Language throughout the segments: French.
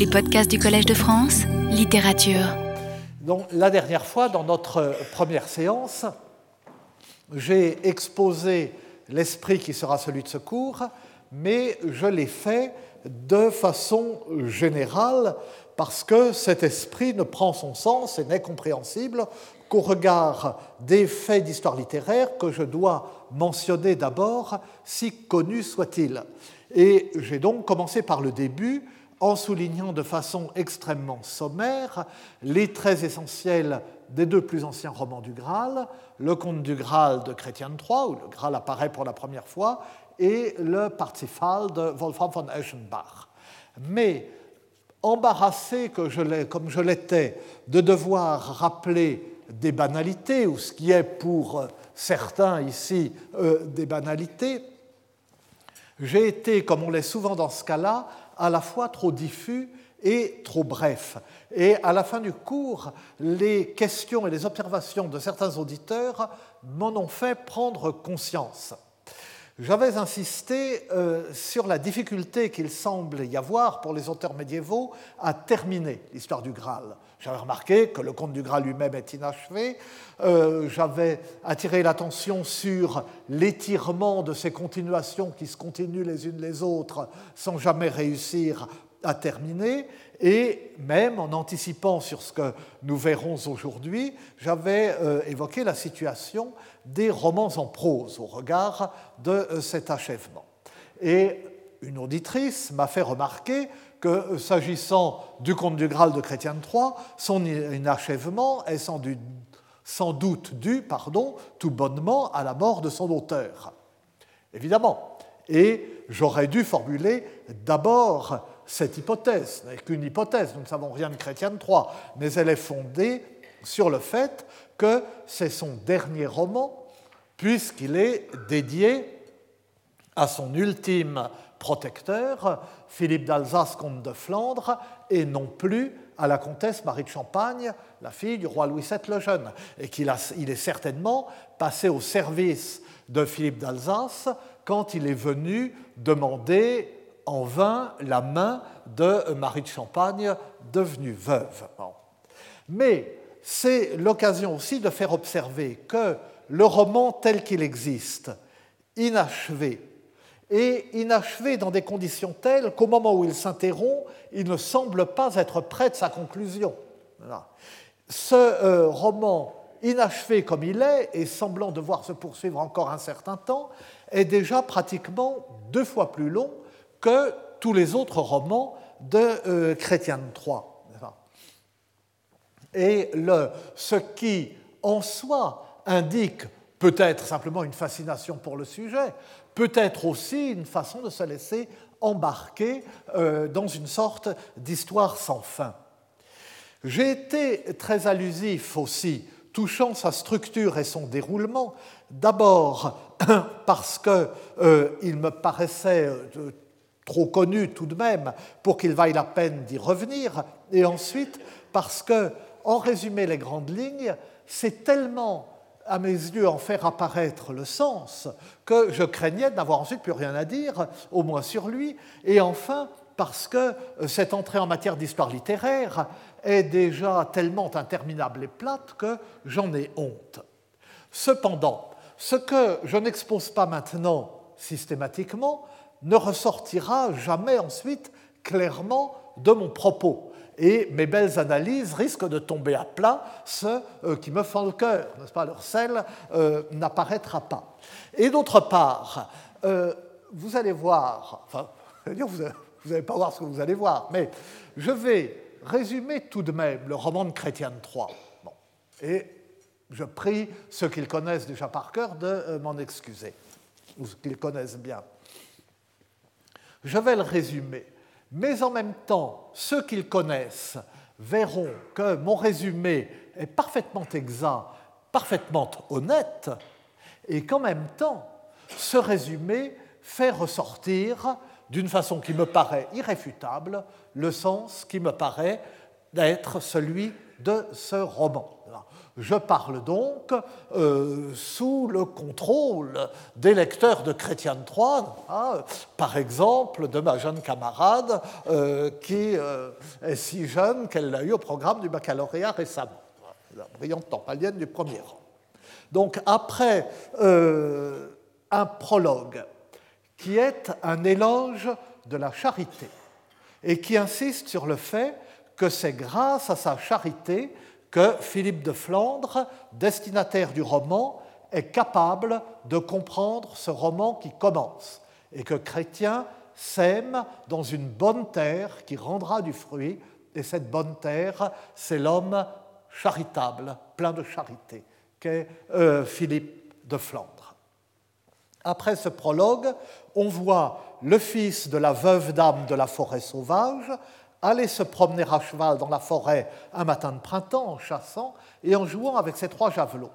Les podcasts du Collège de France, littérature. Donc, la dernière fois, dans notre première séance, j'ai exposé l'esprit qui sera celui de ce cours, mais je l'ai fait de façon générale parce que cet esprit ne prend son sens et n'est compréhensible qu'au regard des faits d'histoire littéraire que je dois mentionner d'abord, si connus soient-ils. Et j'ai donc commencé par le début en soulignant de façon extrêmement sommaire les traits essentiels des deux plus anciens romans du Graal, le Conte du Graal de Chrétien III, où le Graal apparaît pour la première fois, et le Parzifal de Wolfram von Eschenbach. Mais embarrassé que je comme je l'étais de devoir rappeler des banalités, ou ce qui est pour certains ici euh, des banalités, j'ai été, comme on l'est souvent dans ce cas-là, à la fois trop diffus et trop bref. Et à la fin du cours, les questions et les observations de certains auditeurs m'en ont fait prendre conscience. J'avais insisté euh, sur la difficulté qu'il semble y avoir pour les auteurs médiévaux à terminer l'histoire du Graal. J'avais remarqué que le conte du Graal lui-même est inachevé. Euh, j'avais attiré l'attention sur l'étirement de ces continuations qui se continuent les unes les autres sans jamais réussir à terminer. Et même en anticipant sur ce que nous verrons aujourd'hui, j'avais euh, évoqué la situation des romans en prose au regard de euh, cet achèvement. Et une auditrice m'a fait remarquer que euh, s'agissant du conte du Graal de Chrétien III, son inachèvement est sans, doute dû pardon, tout bonnement à la mort de son auteur. Évidemment. Et j'aurais dû formuler d'abord cette hypothèse, n'est qu'une hypothèse, nous ne savons rien de Chrétien III, mais elle est fondée sur le fait que c'est son dernier roman, puisqu'il est dédié à son ultime protecteur, Philippe d'Alsace, comte de Flandre, et non plus à la comtesse Marie de Champagne, la fille du roi Louis VII le Jeune, et qu'il il est certainement passé au service de Philippe d'Alsace quand il est venu demander en vain la main de Marie de Champagne, devenue veuve. Mais c'est l'occasion aussi de faire observer que le roman tel qu'il existe, inachevé, et inachevé dans des conditions telles qu'au moment où il s'interrompt, il ne semble pas être près de sa conclusion. Ce euh, roman, inachevé comme il est, et semblant devoir se poursuivre encore un certain temps, est déjà pratiquement deux fois plus long que tous les autres romans de euh, Chrétien III. Et ce qui, en soi, indique peut-être simplement une fascination pour le sujet, peut-être aussi une façon de se laisser embarquer euh, dans une sorte d'histoire sans fin. J'ai été très allusif aussi, touchant sa structure et son déroulement, d'abord parce qu'il euh, me paraissait euh, trop connu tout de même pour qu'il vaille la peine d'y revenir, et ensuite parce que, en résumé les grandes lignes, c'est tellement à mes yeux, en faire apparaître le sens, que je craignais de n'avoir ensuite plus rien à dire, au moins sur lui, et enfin parce que euh, cette entrée en matière d'histoire littéraire est déjà tellement interminable et plate que j'en ai honte. Cependant, ce que je n'expose pas maintenant systématiquement ne ressortira jamais ensuite clairement de mon propos et mes belles analyses risquent de tomber à plat, ce euh, qui me fend le cœur, n'est-ce pas Leur sel euh, n'apparaîtra pas. Et d'autre part, euh, vous allez voir, enfin, vous n'allez pas voir ce que vous allez voir, mais je vais résumer tout de même le roman de Chrétien III. Bon. Et je prie ceux qui le connaissent déjà par cœur de m'en excuser, ou ceux qui le connaissent bien. Je vais le résumer mais en même temps, ceux qui le connaissent verront que mon résumé est parfaitement exact, parfaitement honnête, et qu'en même temps, ce résumé fait ressortir, d'une façon qui me paraît irréfutable, le sens qui me paraît d'être celui de ce roman. Je parle donc euh, sous le contrôle des lecteurs de Chrétien III, hein, par exemple de ma jeune camarade euh, qui euh, est si jeune qu'elle l'a eu au programme du baccalauréat récemment, la brillante tempalienne du premier rang. Donc après un prologue qui est un éloge de la charité et qui insiste sur le fait que c'est grâce à sa charité que Philippe de Flandre, destinataire du roman, est capable de comprendre ce roman qui commence et que Chrétien sème dans une bonne terre qui rendra du fruit, et cette bonne terre, c'est l'homme charitable, plein de charité, qu'est euh, Philippe de Flandre. Après ce prologue, on voit le fils de la veuve dame de la forêt sauvage aller se promener à cheval dans la forêt un matin de printemps en chassant et en jouant avec ses trois javelots.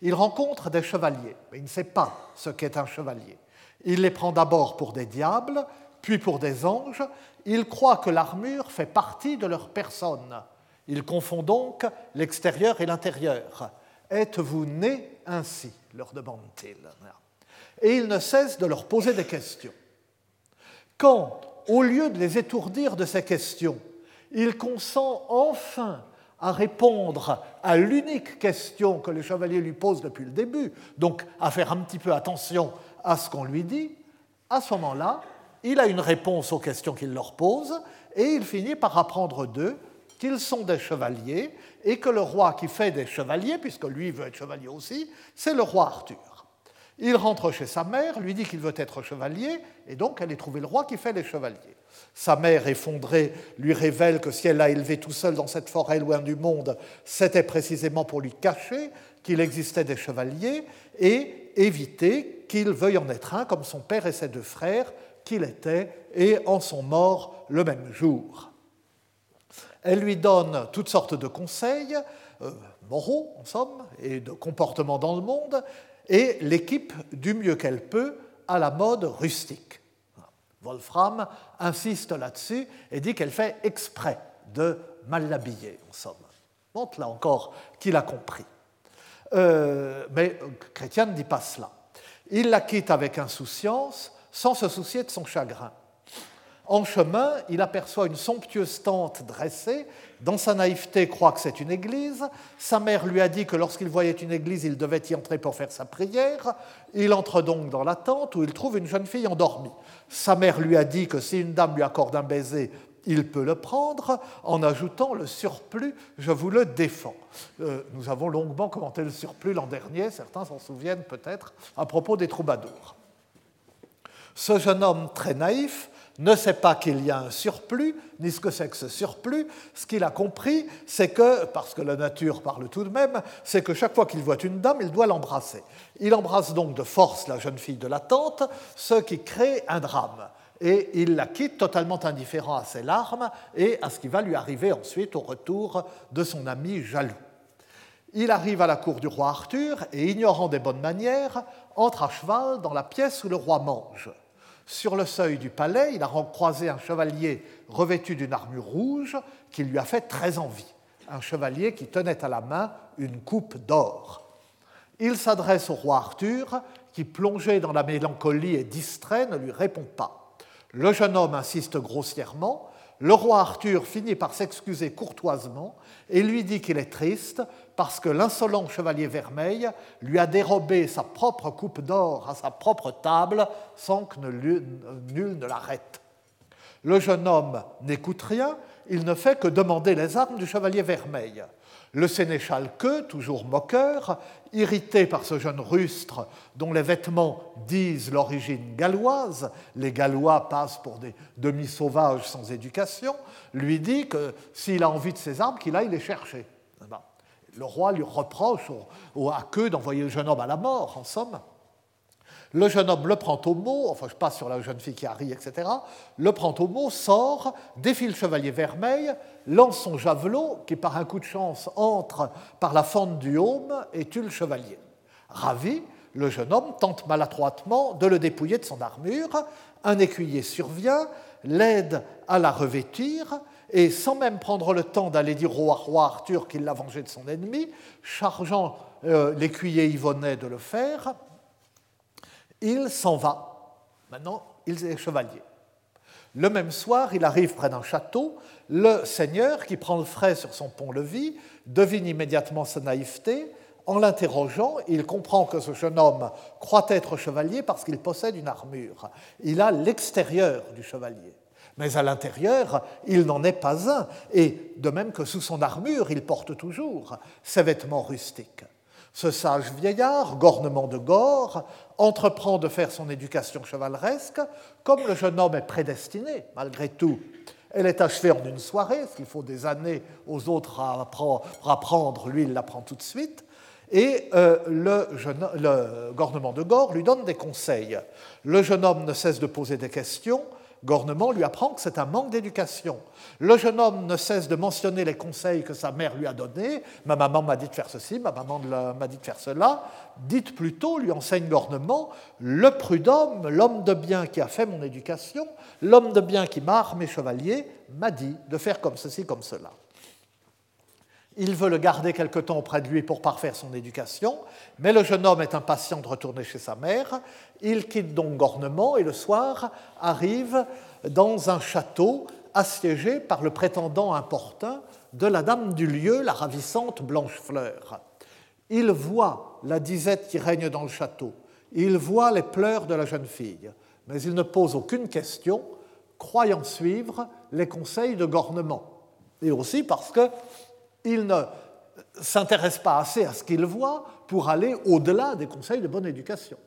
Il rencontre des chevaliers, mais il ne sait pas ce qu'est un chevalier. Il les prend d'abord pour des diables, puis pour des anges. Il croit que l'armure fait partie de leur personne. Il confond donc l'extérieur et l'intérieur. Êtes-vous né ainsi leur demande-t-il. Et il ne cesse de leur poser des questions. Quand au lieu de les étourdir de ces questions, il consent enfin à répondre à l'unique question que les chevaliers lui posent depuis le début, donc à faire un petit peu attention à ce qu'on lui dit, à ce moment-là, il a une réponse aux questions qu'il leur pose et il finit par apprendre d'eux qu'ils sont des chevaliers et que le roi qui fait des chevaliers, puisque lui veut être chevalier aussi, c'est le roi Arthur. Il rentre chez sa mère, lui dit qu'il veut être chevalier, et donc elle est trouvé le roi qui fait les chevaliers. Sa mère, effondrée, lui révèle que si elle l'a élevé tout seul dans cette forêt loin du monde, c'était précisément pour lui cacher qu'il existait des chevaliers et éviter qu'il veuille en être un comme son père et ses deux frères qu'il était et en sont morts le même jour. Elle lui donne toutes sortes de conseils, euh, moraux en somme, et de comportements dans le monde, et l'équipe du mieux qu'elle peut à la mode rustique. Wolfram insiste là-dessus et dit qu'elle fait exprès de mal l'habiller, en somme. Montre là encore qu'il a compris. Euh, mais Chrétien ne dit pas cela. Il la quitte avec insouciance, sans se soucier de son chagrin. En chemin, il aperçoit une somptueuse tente dressée. Dans sa naïveté, croit que c'est une église. Sa mère lui a dit que lorsqu'il voyait une église, il devait y entrer pour faire sa prière. Il entre donc dans la tente où il trouve une jeune fille endormie. Sa mère lui a dit que si une dame lui accorde un baiser, il peut le prendre, en ajoutant le surplus, je vous le défends. Euh, nous avons longuement commenté le surplus l'an dernier, certains s'en souviennent peut-être, à propos des troubadours. Ce jeune homme très naïf ne sait pas qu'il y a un surplus, ni ce que c'est que ce surplus. Ce qu'il a compris, c'est que, parce que la nature parle tout de même, c'est que chaque fois qu'il voit une dame, il doit l'embrasser. Il embrasse donc de force la jeune fille de la tante, ce qui crée un drame. Et il la quitte totalement indifférent à ses larmes et à ce qui va lui arriver ensuite au retour de son ami jaloux. Il arrive à la cour du roi Arthur et, ignorant des bonnes manières, entre à cheval dans la pièce où le roi mange. Sur le seuil du palais, il a croisé un chevalier revêtu d'une armure rouge qui lui a fait très envie, un chevalier qui tenait à la main une coupe d'or. Il s'adresse au roi Arthur, qui, plongé dans la mélancolie et distrait, ne lui répond pas. Le jeune homme insiste grossièrement, le roi Arthur finit par s'excuser courtoisement et lui dit qu'il est triste parce que l'insolent chevalier vermeil lui a dérobé sa propre coupe d'or à sa propre table sans que nul ne l'arrête. Le jeune homme n'écoute rien, il ne fait que demander les armes du chevalier vermeil. Le sénéchal que, toujours moqueur, irrité par ce jeune rustre dont les vêtements disent l'origine galloise, les Gallois passent pour des demi-sauvages sans éducation, lui dit que s'il a envie de ces armes, qu'il aille les chercher. Le roi lui reproche à queue d'envoyer le jeune homme à la mort, en somme. Le jeune homme le prend au mot, enfin je passe sur la jeune fille qui arrive, etc. Le prend au mot, sort, défile le chevalier vermeil, lance son javelot, qui par un coup de chance entre par la fente du haume et tue le chevalier. Ravi, le jeune homme tente maladroitement de le dépouiller de son armure. Un écuyer survient, l'aide à la revêtir, et sans même prendre le temps d'aller dire au roi Arthur qu'il l'a vengé de son ennemi, chargeant euh, l'écuyer Yvonnet de le faire, il s'en va. Maintenant, il est chevalier. Le même soir, il arrive près d'un château. Le seigneur, qui prend le frais sur son pont-levis, devine immédiatement sa naïveté. En l'interrogeant, il comprend que ce jeune homme croit être chevalier parce qu'il possède une armure. Il a l'extérieur du chevalier. Mais à l'intérieur, il n'en est pas un, et de même que sous son armure, il porte toujours ses vêtements rustiques. Ce sage vieillard, gornement de gore, entreprend de faire son éducation chevaleresque, comme le jeune homme est prédestiné, malgré tout. Elle est achevée en une soirée, ce qu'il faut des années aux autres à apprendre, lui il l'apprend tout de suite, et euh, le, le gornement de gore lui donne des conseils. Le jeune homme ne cesse de poser des questions, Gornement lui apprend que c'est un manque d'éducation. Le jeune homme ne cesse de mentionner les conseils que sa mère lui a donnés. Ma maman m'a dit de faire ceci, ma maman m'a dit de faire cela. Dites plutôt, lui enseigne Gornement, le prud'homme, l'homme de bien qui a fait mon éducation, l'homme de bien qui m'a armé chevalier, m'a dit de faire comme ceci, comme cela. Il veut le garder quelque temps auprès de lui pour parfaire son éducation, mais le jeune homme est impatient de retourner chez sa mère. Il quitte donc Gornement et le soir arrive dans un château assiégé par le prétendant importun de la dame du lieu, la ravissante Blanchefleur. Il voit la disette qui règne dans le château, il voit les pleurs de la jeune fille, mais il ne pose aucune question, croyant suivre les conseils de Gornement. Et aussi parce que il ne s'intéresse pas assez à ce qu'il voit pour aller au-delà des conseils de bonne éducation.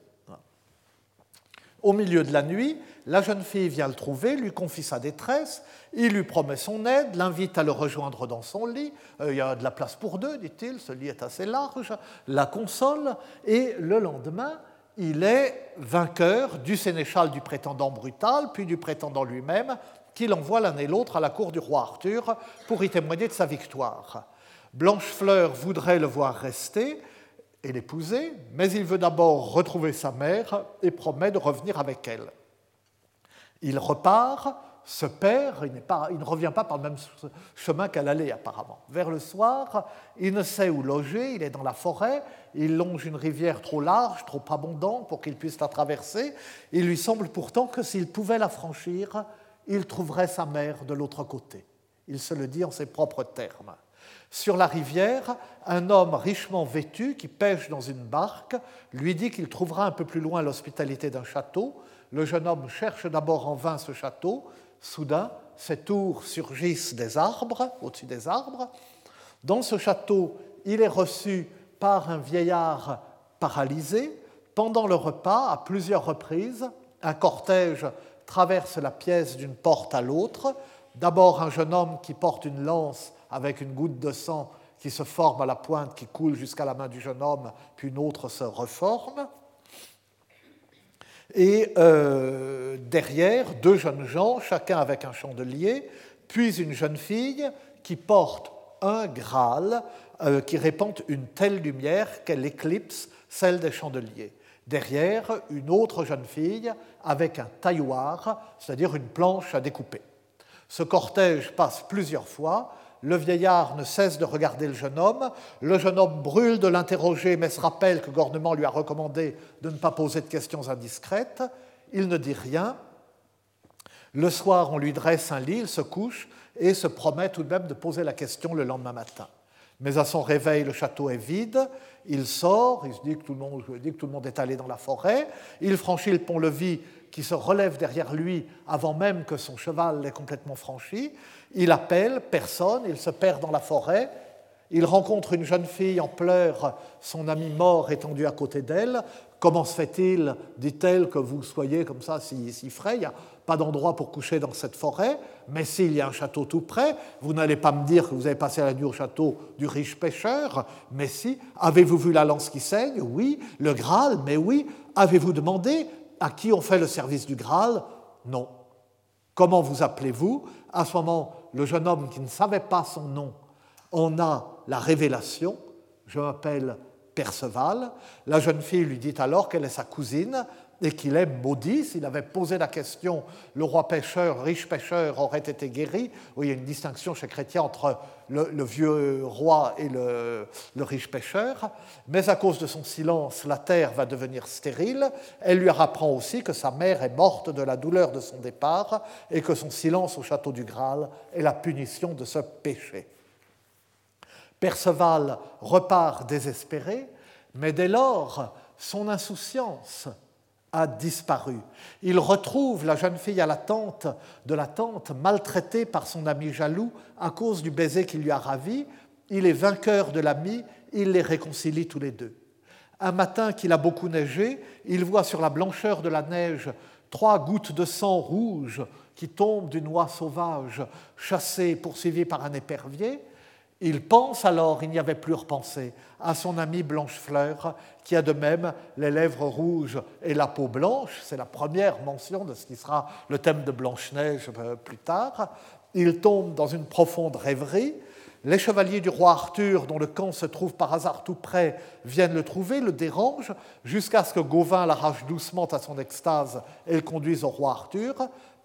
Au milieu de la nuit, la jeune fille vient le trouver, lui confie sa détresse, il lui promet son aide, l'invite à le rejoindre dans son lit. Euh, il y a de la place pour deux, dit-il, ce lit est assez large, la console, et le lendemain, il est vainqueur du sénéchal du prétendant brutal, puis du prétendant lui-même, qu'il envoie l'un et l'autre à la cour du roi Arthur pour y témoigner de sa victoire. Blanchefleur voudrait le voir rester et l'épouser, mais il veut d'abord retrouver sa mère et promet de revenir avec elle. Il repart, se perd, il, pas, il ne revient pas par le même chemin qu'elle allait apparemment. Vers le soir, il ne sait où loger, il est dans la forêt, il longe une rivière trop large, trop abondante pour qu'il puisse la traverser. Il lui semble pourtant que s'il pouvait la franchir, il trouverait sa mère de l'autre côté. Il se le dit en ses propres termes. Sur la rivière, un homme richement vêtu qui pêche dans une barque lui dit qu'il trouvera un peu plus loin l'hospitalité d'un château. Le jeune homme cherche d'abord en vain ce château. Soudain, ces tours surgissent des arbres, au-dessus des arbres. Dans ce château, il est reçu par un vieillard paralysé. Pendant le repas, à plusieurs reprises, un cortège traverse la pièce d'une porte à l'autre. D'abord un jeune homme qui porte une lance avec une goutte de sang qui se forme à la pointe, qui coule jusqu'à la main du jeune homme, puis une autre se reforme. Et euh, derrière, deux jeunes gens, chacun avec un chandelier, puis une jeune fille qui porte un Graal euh, qui répand une telle lumière qu'elle éclipse celle des chandeliers. Derrière, une autre jeune fille avec un tailloir, c'est-à-dire une planche à découper. Ce cortège passe plusieurs fois. Le vieillard ne cesse de regarder le jeune homme. Le jeune homme brûle de l'interroger, mais se rappelle que Gornement lui a recommandé de ne pas poser de questions indiscrètes. Il ne dit rien. Le soir, on lui dresse un lit, il se couche et se promet tout de même de poser la question le lendemain matin. Mais à son réveil, le château est vide. Il sort, il se dit que tout le monde, tout le monde est allé dans la forêt. Il franchit le pont-levis qui se relève derrière lui avant même que son cheval l'ait complètement franchi. Il appelle, personne, il se perd dans la forêt. Il rencontre une jeune fille en pleurs, son ami mort étendu à côté d'elle. Comment se fait-il, dit-elle, que vous soyez comme ça si, frais? Il n'y a pas d'endroit pour coucher dans cette forêt, mais s'il y a un château tout près, vous n'allez pas me dire que vous avez passé la nuit au château du riche pêcheur, mais si. Avez-vous vu la lance qui saigne? Oui. Le Graal? Mais oui. Avez-vous demandé à qui on fait le service du Graal? Non. Comment vous appelez-vous? À ce moment, le jeune homme qui ne savait pas son nom en a la révélation. Je m'appelle Perceval. La jeune fille lui dit alors qu'elle est sa cousine et qu'il est maudit. S'il avait posé la question, le roi pêcheur, riche pêcheur, aurait été guéri. Oui, il y a une distinction chez Chrétien entre le, vieux roi et le, le, riche pêcheur. Mais à cause de son silence, la terre va devenir stérile. Elle lui apprend aussi que sa mère est morte de la douleur de son départ et que son silence au château du Graal est la punition de ce péché. Perceval repart désespéré, mais dès lors, son insouciance a disparu. Il retrouve la jeune fille à la tente de la tante, maltraitée par son ami jaloux à cause du baiser qui lui a ravi. Il est vainqueur de l'ami, il les réconcilie tous les deux. Un matin qu'il a beaucoup neigé, il voit sur la blancheur de la neige trois gouttes de sang rouge qui tombent d'une oie sauvage, chassée, poursuivie par un épervier. Il pense alors, il n'y avait plus repensé, à son ami Blanchefleur, qui a de même les lèvres rouges et la peau blanche. C'est la première mention de ce qui sera le thème de Blanche-Neige euh, plus tard. Il tombe dans une profonde rêverie. Les chevaliers du roi Arthur, dont le camp se trouve par hasard tout près, viennent le trouver, le dérangent, jusqu'à ce que Gauvin l'arrache doucement à son extase et le conduise au roi Arthur.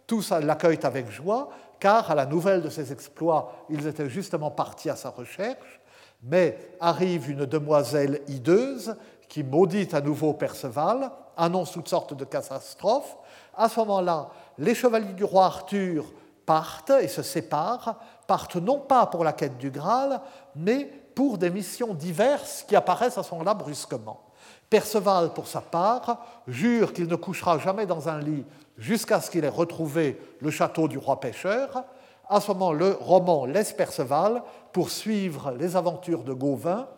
Tous l'accueillent avec joie, car à la nouvelle de ses exploits, ils étaient justement partis à sa recherche. Mais arrive une demoiselle hideuse qui maudit à nouveau Perceval, annonce toutes sortes de catastrophes. À ce moment-là, les chevaliers du roi Arthur partent et se séparent, partent non pas pour la quête du Graal, mais pour des missions diverses qui apparaissent à ce moment-là brusquement. Perceval, pour sa part, jure qu'il ne couchera jamais dans un lit jusqu'à ce qu'il ait retrouvé le château du roi pêcheur. À ce moment, le roman laisse Perceval poursuivre les aventures de Gauvin,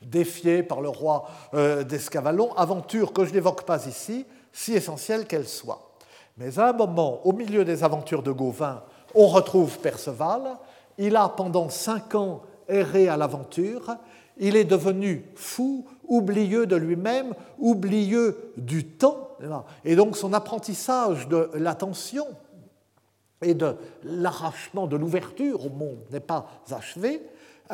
défié par le roi euh, d'Escavalon, aventure que je n'évoque pas ici, si essentielle qu'elle soit. Mais à un moment, au milieu des aventures de Gauvin, on retrouve Perceval. Il a pendant cinq ans erré à l'aventure. Il est devenu fou, oublieux de lui-même, oublieux du temps. Et donc son apprentissage de l'attention et de l'arrachement de l'ouverture au monde n'est pas achevé.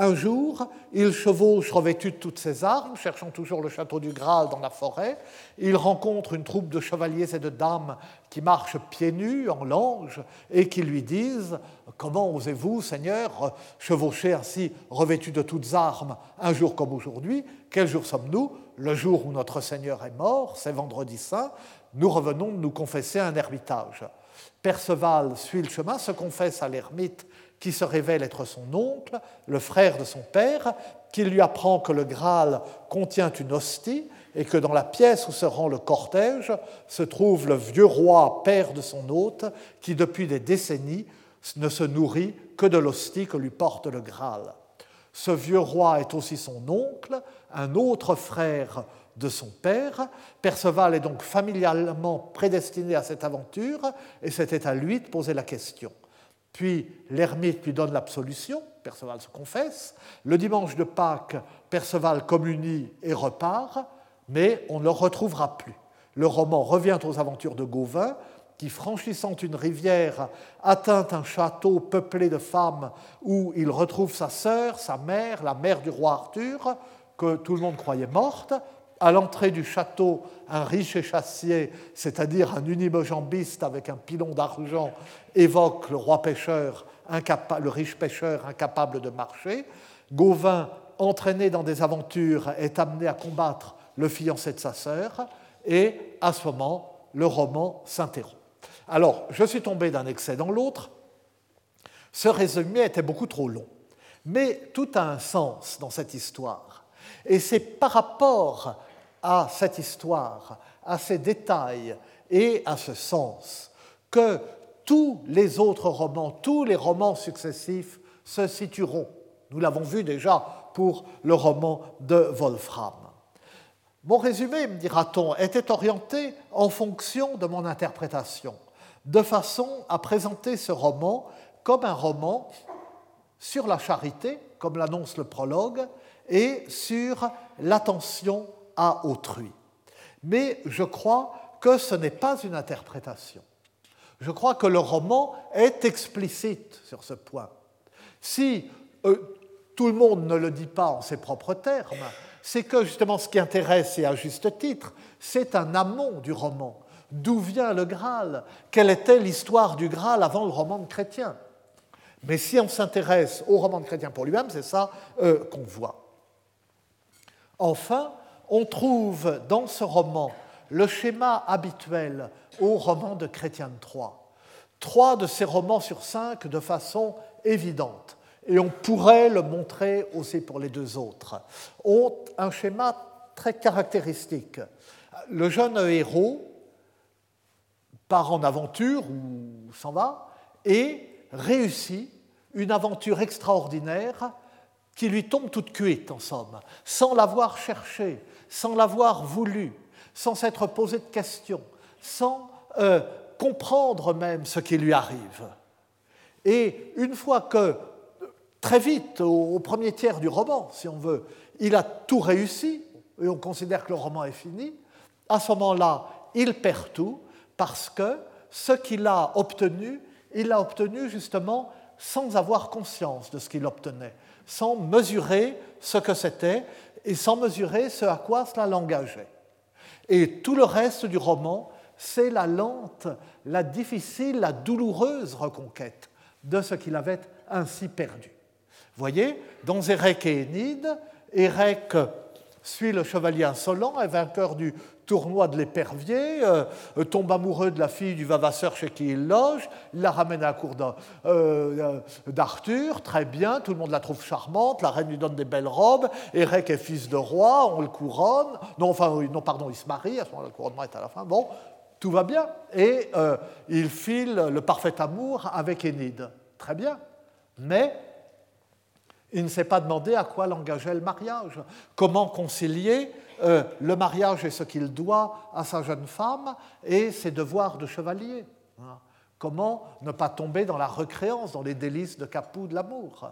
Un jour, il chevauche revêtu de toutes ses armes, cherchant toujours le château du Graal dans la forêt. Il rencontre une troupe de chevaliers et de dames qui marchent pieds nus en lange et qui lui disent Comment osez-vous, Seigneur, chevaucher ainsi revêtu de toutes armes un jour comme aujourd'hui? Quel jour sommes-nous? Le jour où notre Seigneur est mort, c'est vendredi saint. Nous revenons de nous confesser un ermitage. Perceval suit le chemin, se confesse à l'ermite qui se révèle être son oncle, le frère de son père, qui lui apprend que le Graal contient une hostie et que dans la pièce où se rend le cortège se trouve le vieux roi, père de son hôte, qui depuis des décennies ne se nourrit que de l'hostie que lui porte le Graal. Ce vieux roi est aussi son oncle, un autre frère de son père. Perceval est donc familialement prédestiné à cette aventure et c'était à lui de poser la question. Puis l'ermite lui donne l'absolution, Perceval se confesse. Le dimanche de Pâques, Perceval communie et repart, mais on ne le retrouvera plus. Le roman revient aux aventures de Gauvin, qui, franchissant une rivière, atteint un château peuplé de femmes où il retrouve sa sœur, sa mère, la mère du roi Arthur, que tout le monde croyait morte. À l'entrée du château, un riche échassier, c'est-à-dire un unimojambiste avec un pilon d'argent, évoque le roi pêcheur, le riche pêcheur incapable de marcher. Gauvin, entraîné dans des aventures, est amené à combattre le fiancé de sa sœur, et à ce moment, le roman s'interrompt. Alors, je suis tombé d'un excès dans l'autre. Ce résumé était beaucoup trop long. Mais tout a un sens dans cette histoire. Et c'est par rapport à cette histoire, à ces détails et à ce sens que tous les autres romans, tous les romans successifs se situeront. Nous l'avons vu déjà pour le roman de Wolfram. Mon résumé, me dira-t-on, était orienté en fonction de mon interprétation, de façon à présenter ce roman comme un roman sur la charité, comme l'annonce le prologue, et sur l'attention à autrui. Mais je crois que ce n'est pas une interprétation. Je crois que le roman est explicite sur ce point. Si euh, tout le monde ne le dit pas en ses propres termes, c'est que justement ce qui intéresse, et à juste titre, c'est un amont du roman. D'où vient le Graal? Quelle était l'histoire du Graal avant le roman de Chrétien? Mais si on s'intéresse au roman de Chrétien pour lui-même, c'est ça euh, qu'on voit. Enfin, on trouve dans ce roman le schéma habituel au roman de Chrétien de Troyes. Trois de ces romans sur cinq de façon évidente, et on pourrait le montrer aussi pour les deux autres, ont un schéma très caractéristique. Le jeune héros part en aventure ou s'en va et réussit une aventure extraordinaire qui lui tombe toute cuite, en somme, sans l'avoir cherché, sans l'avoir voulu, sans s'être posé de questions, sans euh, comprendre même ce qui lui arrive. Et une fois que, très vite, au, premier tiers du roman, si on veut, il a tout réussi, et on considère que le roman est fini, à ce moment-là, il perd tout, parce que ce qu'il a obtenu, il l'a obtenu justement sans avoir conscience de ce qu'il obtenait, sans mesurer ce que c'était et sans mesurer ce à quoi cela l'engageait. Et tout le reste du roman, c'est la lente, la difficile, la douloureuse reconquête de ce qu'il avait ainsi perdu. Voyez, dans Érec et Énide, Érec suit le chevalier insolent, est vainqueur du tournoi de l'épervier, euh, tombe amoureux de la fille du vavasseur chez qui il loge, il la ramène à la cour euh, d'Arthur, très bien, tout le monde la trouve charmante, la reine lui donne des belles robes, Érec est fils de roi, on le couronne, non, enfin, non, pardon, il se marie, à ce moment-là, le couronnement est à la fin, bon, tout va bien, et euh, il file le parfait amour avec Énide, très bien, mais il ne s'est pas demandé à quoi l'engageait le mariage, comment concilier euh, le mariage est ce qu'il doit à sa jeune femme et ses devoirs de chevalier. Hein. Comment ne pas tomber dans la recréance, dans les délices de Capou de l'amour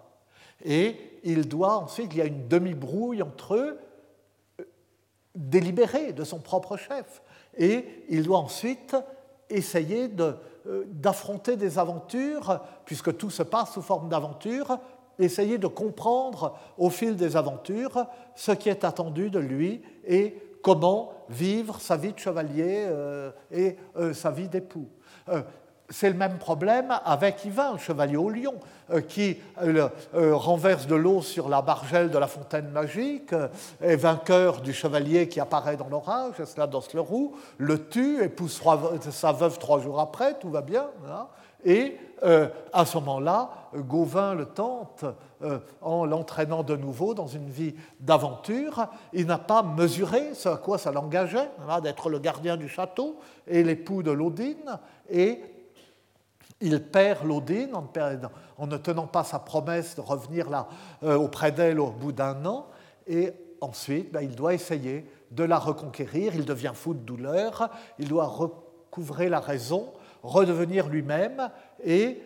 Et il doit ensuite, il y a une demi-brouille entre eux, euh, délibérée de son propre chef. Et il doit ensuite essayer euh, d'affronter des aventures, puisque tout se passe sous forme d'aventure, essayer de comprendre au fil des aventures ce qui est attendu de lui et comment vivre sa vie de chevalier euh, et euh, sa vie d'époux. Euh, c'est le même problème avec Yvain, le chevalier au lion, qui renverse de l'eau sur la bargelle de la fontaine magique, est vainqueur du chevalier qui apparaît dans l'orage, le roux, le tue, épouse sa veuve trois jours après, tout va bien. Hein, et euh, à ce moment-là, Gauvin le tente euh, en l'entraînant de nouveau dans une vie d'aventure. Il n'a pas mesuré ce à quoi ça l'engageait, hein, d'être le gardien du château et l'époux de l'Odine. Et il perd l'Odine en, ne tenant pas sa promesse de revenir là euh, auprès d'elle au bout d'un an. Et ensuite, ben, il doit essayer de la reconquérir. Il devient fou de douleur. Il doit recouvrer la raison redevenir lui-même et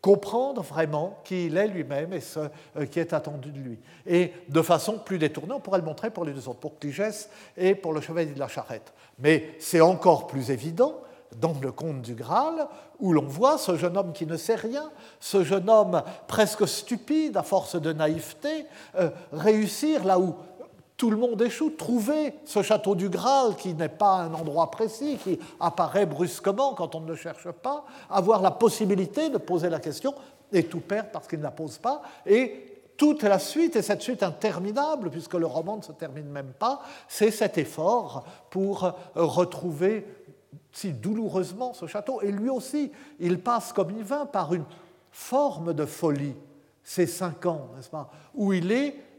comprendre vraiment qui il est lui-même et ce euh, qui est attendu de lui. Et de façon plus détournée, on pourrait le montrer pour les deux autres, pour Cligès et pour le chevalier de la charrette. Mais c'est encore plus évident dans le conte du Graal, où l'on voit ce jeune homme qui ne sait rien, ce jeune homme presque stupide à force de naïveté, euh, réussir là où tout le monde échoue. Trouver ce château du Graal, qui n'est pas un endroit précis, qui apparaît brusquement quand on ne le cherche pas, avoir la possibilité de poser la question et tout perdre parce qu'il ne la pose pas, et toute la suite, et cette suite interminable, puisque le roman ne se termine même pas, c'est cet effort pour retrouver si douloureusement ce château. Et lui aussi, il passe comme il vint par une forme de folie, ces cinq ans, n'est-ce pas, où il est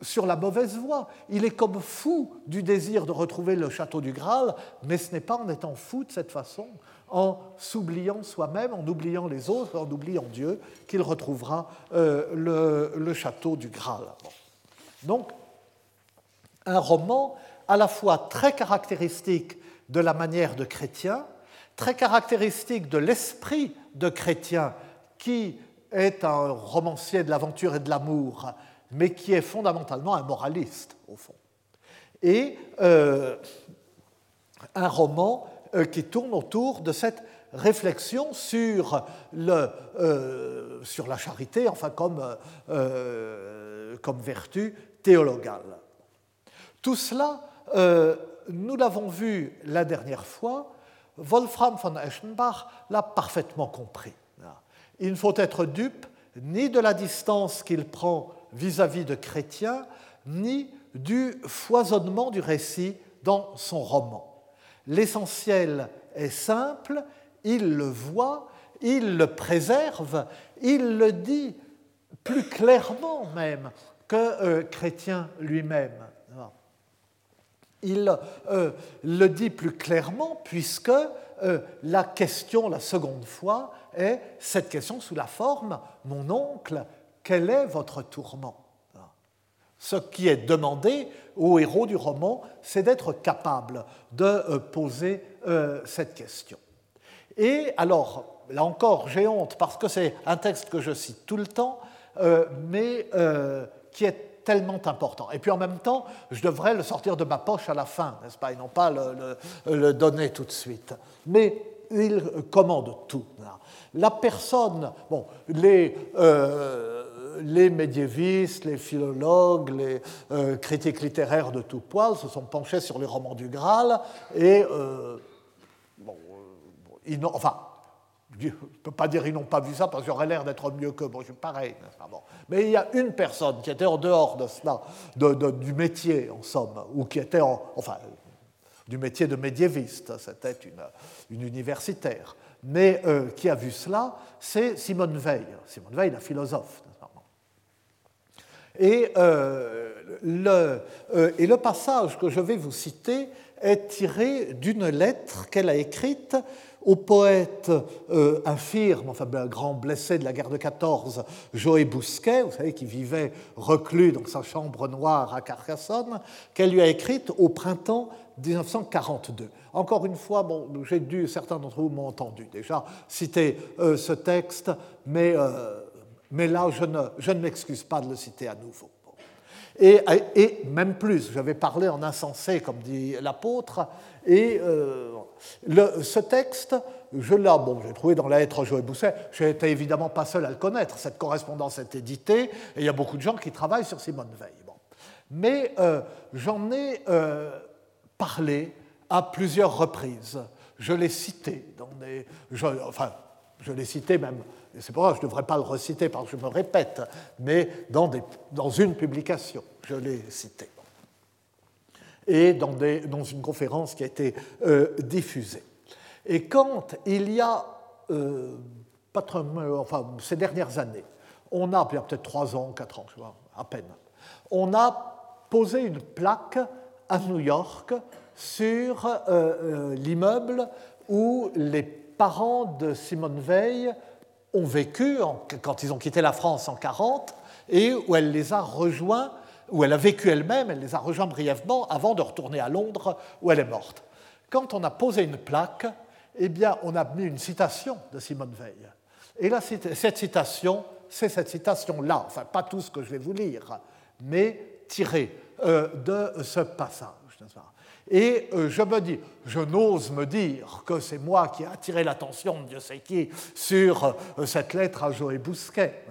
sur la mauvaise voie. Il est comme fou du désir de retrouver le château du Graal, mais ce n'est pas en étant fou de cette façon, en s'oubliant soi-même, en oubliant les autres, en oubliant Dieu, qu'il retrouvera euh, le, château du Graal. Donc, un roman à la fois très caractéristique de la manière de chrétien, très caractéristique de l'esprit de chrétien qui est un romancier de l'aventure et de l'amour, mais qui est fondamentalement un moraliste, au fond. Et euh, un roman euh, qui tourne autour de cette réflexion sur, le, euh, sur la charité, enfin comme, comme vertu théologale. Tout cela, nous l'avons vu la dernière fois, Wolfram von Eschenbach l'a parfaitement compris. Il ne faut être dupe ni de la distance qu'il prend vis-à-vis de Chrétien, ni du foisonnement du récit dans son roman. L'essentiel est simple, il le voit, il le préserve, il le dit plus clairement même que euh, Chrétien lui-même. Il euh, le dit plus clairement puisque euh, la question, la seconde fois, est cette question sous la forme Mon oncle, quel est votre tourment Ce qui est demandé au héros du roman, c'est d'être capable de euh, poser euh, cette question. Et alors, là encore, j'ai honte parce que c'est un texte que je cite tout le temps, mais qui est tellement important. Et puis en même temps, je devrais le sortir de ma poche à la fin, n'est-ce pas, et non pas le, le, donner tout de suite. Mais il commande tout. La personne, bon, les, euh, les médiévistes, les philologues, les euh, critiques littéraires de tout poil se sont penchés sur les romans du Graal et, euh, bon, ils enfin, je ne peux pas dire qu'ils n'ont pas vu ça parce que j'aurais l'air d'être mieux que bon, je suis pareil. Mais il y a une personne qui était en dehors de cela, du métier en somme, ou qui était en, enfin, du métier de médiéviste, c'était une, universitaire, mais euh, qui a vu cela, c'est Simone Veil. Simone Veil, la philosophe. Et, euh, le, euh, et le passage que je vais vous citer est tiré d'une lettre qu'elle a écrite au poète euh, infirme, enfin un grand blessé de la guerre de 14, Joé Bousquet, vous savez, qui vivait reclus dans sa chambre noire à Carcassonne, qu'elle lui a écrite au printemps 1942. Encore une fois, bon, j'ai dû, certains d'entre vous m'ont entendu déjà citer ce texte, mais, mais là, je ne, m'excuse pas de le citer à nouveau. Et, même plus, je vais parler en insensé, comme dit l'apôtre, et euh, ce texte, je l'ai bon, trouvé dans la lettre Joël Bousset. Je n'étais évidemment pas seul à le connaître. Cette correspondance est éditée et il y a beaucoup de gens qui travaillent sur Simone Veil. Mais euh, j'en ai euh, parlé à plusieurs reprises. Je l'ai cité dans des. Enfin, je l'ai cité même, c'est pour ça que je ne devrais pas le reciter parce que je me répète, mais dans, une publication, je l'ai cité et dans, une conférence qui a été euh, diffusée. Et quand il y a, euh, pas enfin, ces dernières années, on a, peut-être trois ans, quatre ans, vois, à peine, on a posé une plaque à New York sur euh, l'immeuble où les parents de Simone Veil ont vécu quand ils ont quitté la France en 40 et où elle les a rejoints où elle a vécu elle-même, elle les a rejoints brièvement avant de retourner à Londres où elle est morte. Quand on a posé une plaque, eh bien, on a mis une citation de Simone Veil. Et là, cette citation, c'est cette citation-là, enfin pas tout ce que je vais vous lire, mais tirée euh, de ce passage. Et euh, je me dis, je n'ose me dire que c'est moi qui ai attiré l'attention de Dieu sait qui sur euh, cette lettre à Joël Bousquet.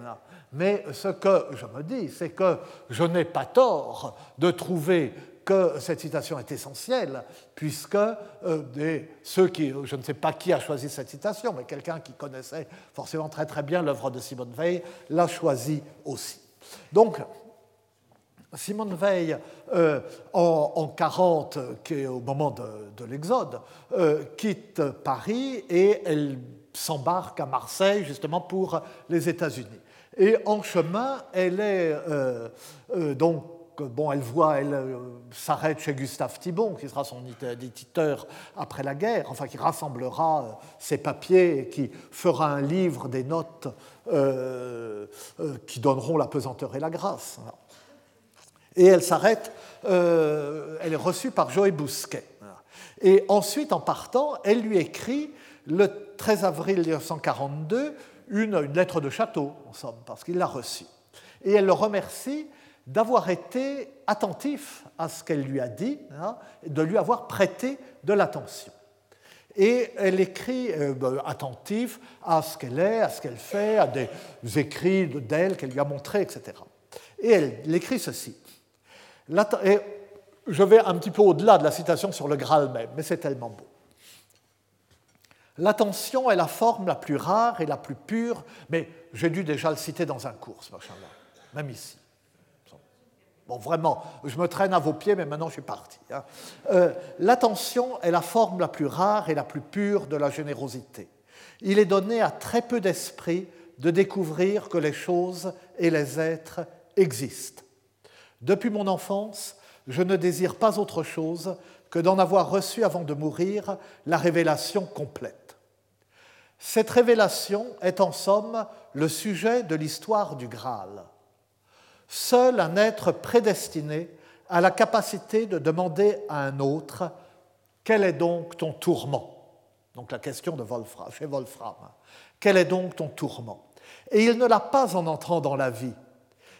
Mais ce que je me dis, c'est que je n'ai pas tort de trouver que cette citation est essentielle, puisque euh, ceux qui, je ne sais pas qui a choisi cette citation, mais quelqu'un qui connaissait forcément très très bien l'œuvre de Simone Veil l'a choisi aussi. Donc, Simone Veil, euh, en, en, 40, qui est au moment de, l'Exode, euh, quitte Paris et elle s'embarque à Marseille justement pour les États-Unis. Et en chemin, elle est euh, donc bon, elle voit, elle s'arrête chez Gustave Thibon, qui sera son éditeur après la guerre, enfin qui rassemblera ses papiers et qui fera un livre des notes qui donneront la pesanteur et la grâce. Et elle s'arrête, elle est reçue par Joël Bousquet. Et ensuite, en partant, elle lui écrit le 13 avril 1942 une, lettre de château, en somme, parce qu'il l'a reçue. Et elle le remercie d'avoir été attentif à ce qu'elle lui a dit, hein, de lui avoir prêté de l'attention. Et elle écrit euh, ben, attentif à ce qu'elle est, à ce qu'elle fait, à des écrits d'elle qu'elle lui a montrés, etc. Et elle, écrit ceci. Je vais un petit peu au-delà de la citation sur le Graal même, mais c'est tellement beau. L'attention est la forme la plus rare et la plus pure, mais j'ai dû déjà le citer dans un cours, ce machin-là, même ici. Bon, vraiment, je me traîne à vos pieds, mais maintenant je suis parti. Hein. Euh, l'attention est la forme la plus rare et la plus pure de la générosité. Il est donné à très peu d'esprits de découvrir que les choses et les êtres existent. Depuis mon enfance, je ne désire pas autre chose que d'en avoir reçu avant de mourir la révélation complète. Cette révélation est en somme le sujet de l'histoire du Graal. Seul un être prédestiné a la capacité de demander à un autre Quel est donc ton tourment? Donc la question de Wolfram, chez Wolfram. Quel est donc ton tourment? Et il ne l'a pas en entrant dans la vie.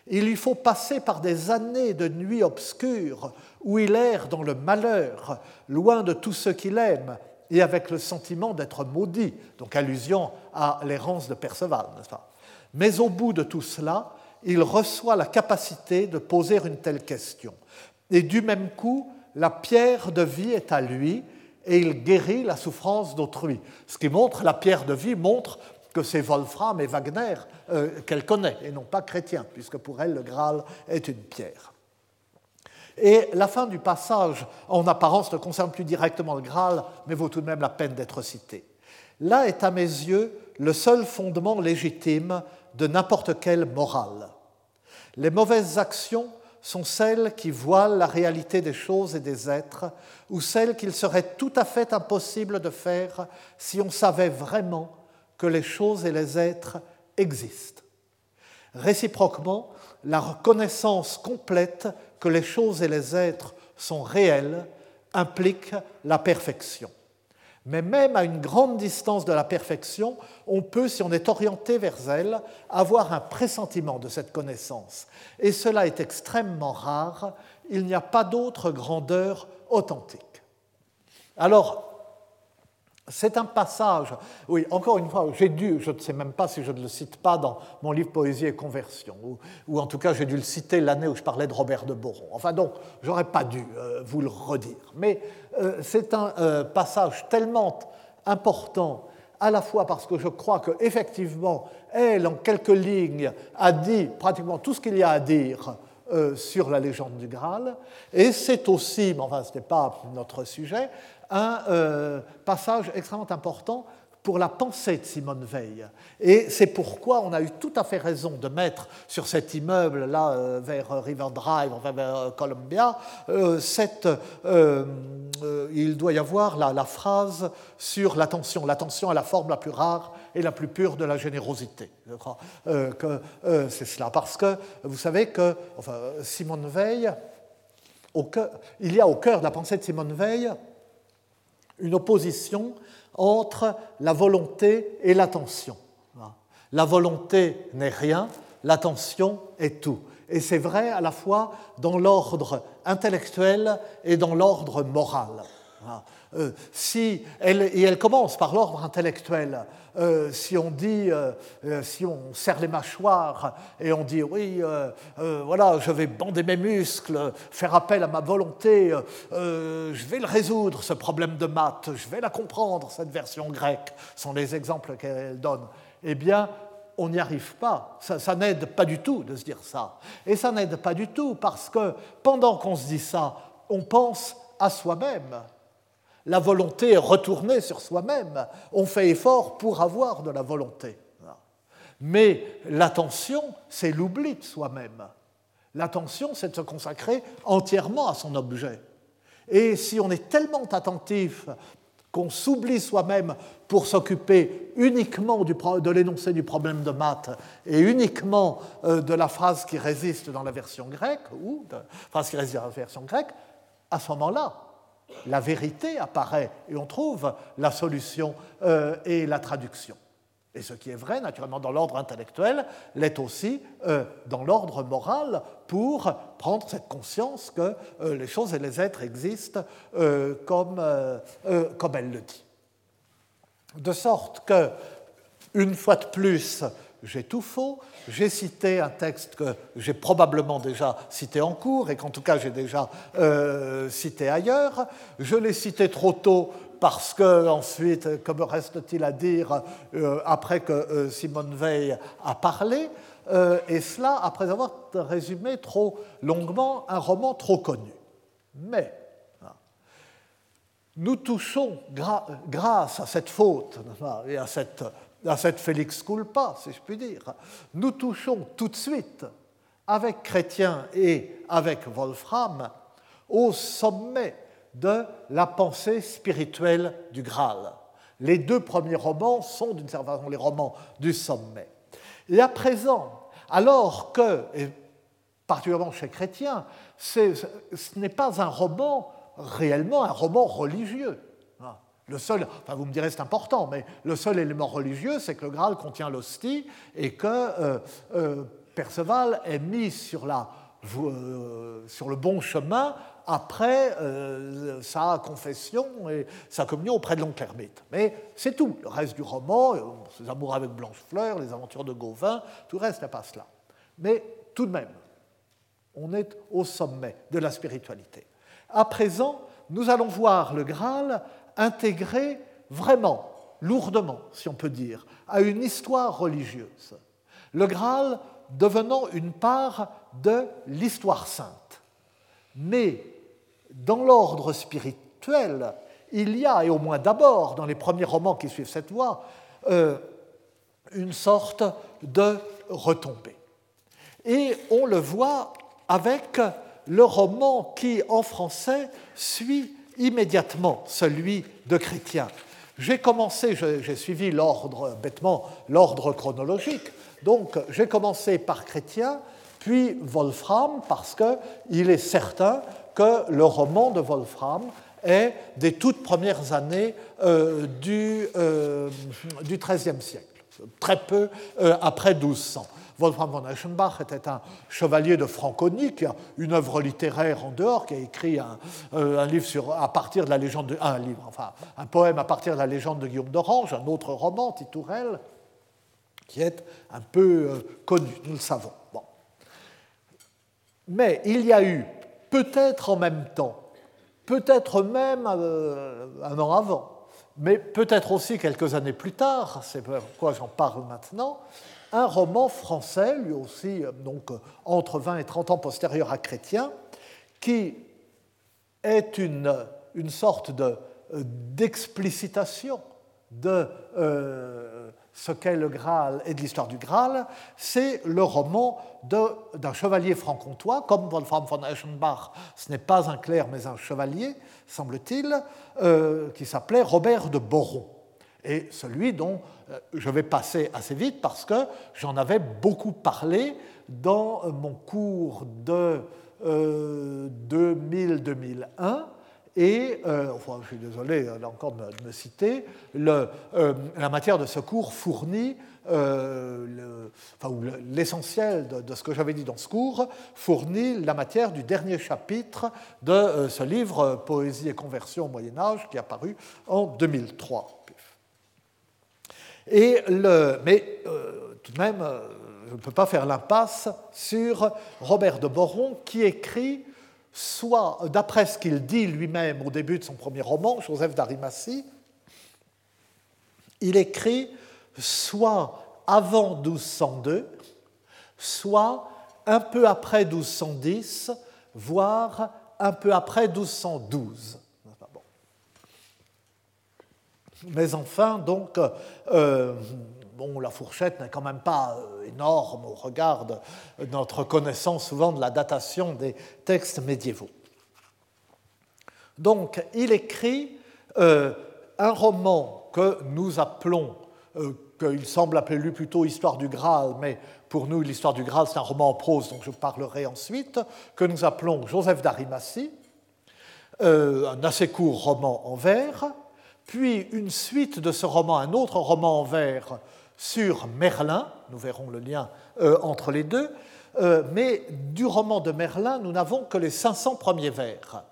Il lui faut passer par des années de nuit obscure où il erre dans le malheur, loin de tout ce qu'il aime, et avec le sentiment d'être maudit, donc allusion à l'errance de Perceval, Mais au bout de tout cela, il reçoit la capacité de poser une telle question. Et du même coup, la pierre de vie est à lui et il guérit la souffrance d'autrui. Ce qui montre, la pierre de vie montre que c'est Wolfram et Wagner euh, qu'elle connaît, et non pas chrétien, puisque pour elle, le Graal est une pierre. Et la fin du passage, en apparence, ne concerne plus directement le Graal, mais vaut tout de même la peine d'être cité. Là est à mes yeux le seul fondement légitime de n'importe quelle morale. Les mauvaises actions sont celles qui voilent la réalité des choses et des êtres, ou celles qu'il serait tout à fait impossible de faire si on savait vraiment que les choses et les êtres existent. Réciproquement, la reconnaissance complète que les choses et les êtres sont réels implique la perfection. Mais même à une grande distance de la perfection, on peut, si on est orienté vers elle, avoir un pressentiment de cette connaissance. Et cela est extrêmement rare. Il n'y a pas d'autre grandeur authentique. Alors, c'est un passage, oui, encore une fois, j'ai dû, je ne sais même pas si je ne le cite pas dans mon livre Poésie et Conversion, ou, en tout cas j'ai dû le citer l'année où je parlais de Robert de Boron. Enfin donc, j'aurais pas dû euh, vous le redire. Mais euh, c'est un euh, passage tellement important, à la fois parce que je crois qu'effectivement, elle, en quelques lignes, a dit pratiquement tout ce qu'il y a à dire sur la légende du Graal, et c'est aussi, mais enfin ce n'est pas notre sujet, un euh, passage extrêmement important pour la pensée de Simone Veil. Et c'est pourquoi on a eu tout à fait raison de mettre sur cet immeuble, là, euh, vers River Drive, enfin vers euh, Columbia, cette, il doit y avoir la, la phrase sur l'attention. L'attention est la forme la plus rare et la plus pure de la générosité. C'est cela. Parce que vous savez que enfin, Simone Veil, il y a au cœur de la pensée de Simone Veil une opposition entre la volonté et l'attention. La volonté n'est rien, l'attention est tout. Et c'est vrai à la fois dans l'ordre intellectuel et dans l'ordre moral. Euh, si elle, et elle commence par l'ordre intellectuel. Euh, si on dit, euh, si on serre les mâchoires et on dit oui, voilà, je vais bander mes muscles, faire appel à ma volonté, je vais le résoudre ce problème de maths, je vais la comprendre cette version grecque, sont les exemples qu'elle donne. Eh bien, on n'y arrive pas. Ça, ça n'aide pas du tout de se dire ça. Et ça n'aide pas du tout parce que pendant qu'on se dit ça, on pense à soi-même. La volonté est retournée sur soi-même. On fait effort pour avoir de la volonté. Mais l'attention, c'est l'oubli de soi-même. L'attention, c'est de se consacrer entièrement à son objet. Et si on est tellement attentif qu'on s'oublie soi-même pour s'occuper uniquement de l'énoncé du problème de maths et uniquement euh, de la phrase qui résiste dans la version grecque, ou de la phrase qui résiste dans la version grecque, à ce moment-là, la vérité apparaît et on trouve la solution euh, et la traduction. Et ce qui est vrai, naturellement, dans l'ordre intellectuel, l'est aussi euh, dans l'ordre moral pour prendre cette conscience que euh, les choses et les êtres existent comme, comme elle le dit. De sorte que, une fois de plus, j'ai tout faux. J'ai cité un texte que j'ai probablement déjà cité en cours et qu'en tout cas j'ai déjà euh, cité ailleurs. Je l'ai cité trop tôt parce que ensuite, que me reste-t-il à dire euh, après que euh, Simone Veil a parlé Et cela après avoir résumé trop longuement un roman trop connu. Mais nous touchons, grâce à cette faute et à cette à cette Félix culpa, si je puis dire, nous touchons tout de suite, avec Chrétien et avec Wolfram, au sommet de la pensée spirituelle du Graal. Les deux premiers romans sont d'une certaine façon les romans du sommet. Et à présent, alors que, et particulièrement chez Chrétien, ce n'est pas un roman réellement un roman religieux. Le seul, enfin vous me direz c'est important, mais le seul élément religieux, c'est que le Graal contient l'hostie et que euh, euh, Perceval est mis sur, la, euh, sur le bon chemin après sa confession et sa communion auprès de l'oncle Hermite. Mais c'est tout. Le reste du roman, ses amours avec Blanchefleur, les aventures de Gauvin, tout le reste n'est pas cela. Mais tout de même, on est au sommet de la spiritualité. À présent, nous allons voir le Graal intégré vraiment, lourdement, si on peut dire, à une histoire religieuse. Le Graal devenant une part de l'histoire sainte. Mais dans l'ordre spirituel, il y a, et au moins d'abord dans les premiers romans qui suivent cette voie, euh, une sorte de retombée. Et on le voit avec le roman qui, en français, suit immédiatement celui de Chrétien. J'ai commencé, j'ai suivi l'ordre, bêtement, l'ordre chronologique. Donc, j'ai commencé par Chrétien, puis Wolfram, parce qu'il est certain que le roman de Wolfram est des toutes premières années euh, du, euh, XIIIe siècle, très peu euh, après 1200. Wolfram von Eschenbach était un chevalier de Franconie une œuvre littéraire en dehors, qui a écrit un, euh, livre sur, à partir de la légende de, un livre, enfin un poème à partir de la légende de Guillaume d'Orange, un autre roman, Titourel, qui est un peu euh, connu, nous le savons. Mais il y a eu, peut-être en même temps, peut-être même euh, un an avant, mais peut-être aussi quelques années plus tard, c'est pourquoi j'en parle maintenant, un roman français, lui aussi euh, donc euh, entre 20 et 30 ans postérieur à Chrétien, qui est une, une sorte euh, d'explicitation de, ce qu'est le Graal et de l'histoire du Graal, c'est le roman d'un chevalier franc-comtois, comme Wolfram von Eschenbach, ce n'est pas un clerc mais un chevalier, semble-t-il, qui s'appelait Robert de Boron. Et celui dont je vais passer assez vite parce que j'en avais beaucoup parlé dans euh, mon cours de 2000-2001 euh, et, enfin, je suis désolé encore de me, citer, la matière de ce cours fournit, l'essentiel de, de, ce que j'avais dit dans ce cours, fournit la matière du dernier chapitre de ce livre Poésie et conversion au Moyen Âge qui est apparu en 2003. Et le, mais euh, tout de même, euh, je ne peux pas faire l'impasse sur Robert de Boron qui écrit, soit d'après ce qu'il dit lui-même au début de son premier roman, Joseph d'Arimathie, il écrit soit avant 1202, soit un peu après 1210, voire un peu après 1212. Mais enfin, donc, euh, bon, la fourchette n'est quand même pas euh, énorme au regard de notre connaissance souvent de la datation des textes médiévaux. Donc, il écrit euh, un roman que nous appelons, qu'il semble appeler lui plutôt Histoire du Graal, mais pour nous, l'Histoire du Graal, c'est un roman en prose dont je parlerai ensuite, que nous appelons Joseph d'Arimathie, un assez court roman en vers, puis une suite de ce roman, un autre roman en vers sur Merlin, nous verrons le lien euh, entre les deux, euh, mais du roman de Merlin, nous n'avons que les 500 premiers vers.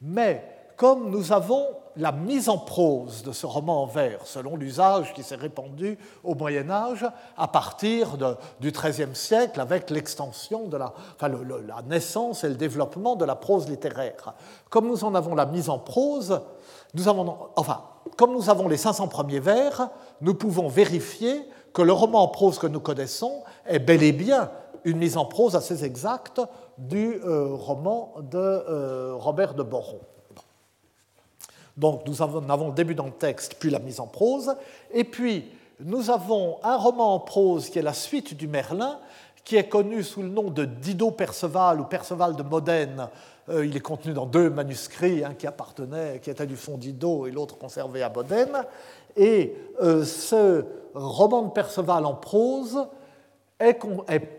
Mais comme nous avons la mise en prose de ce roman en vers, selon l'usage qui s'est répandu au Moyen Âge à partir du XIIIe siècle avec l'extension de la, enfin, la naissance et le développement de la prose littéraire. Comme nous en avons la mise en prose, nous avons, enfin, comme nous avons les 500 premiers vers, nous pouvons vérifier que le roman en prose que nous connaissons est bel et bien une mise en prose assez exacte du euh, roman de euh, Robert de Boron. Donc nous avons, le début dans le texte, puis la mise en prose, et puis nous avons un roman en prose qui est la suite du Merlin, qui est connu sous le nom de Dido Perceval ou Perceval de Modène. Euh, il est contenu dans deux manuscrits, qui appartenait, qui était du fond Dido et l'autre conservé à Modène. Et euh, ce roman de Perceval en prose est,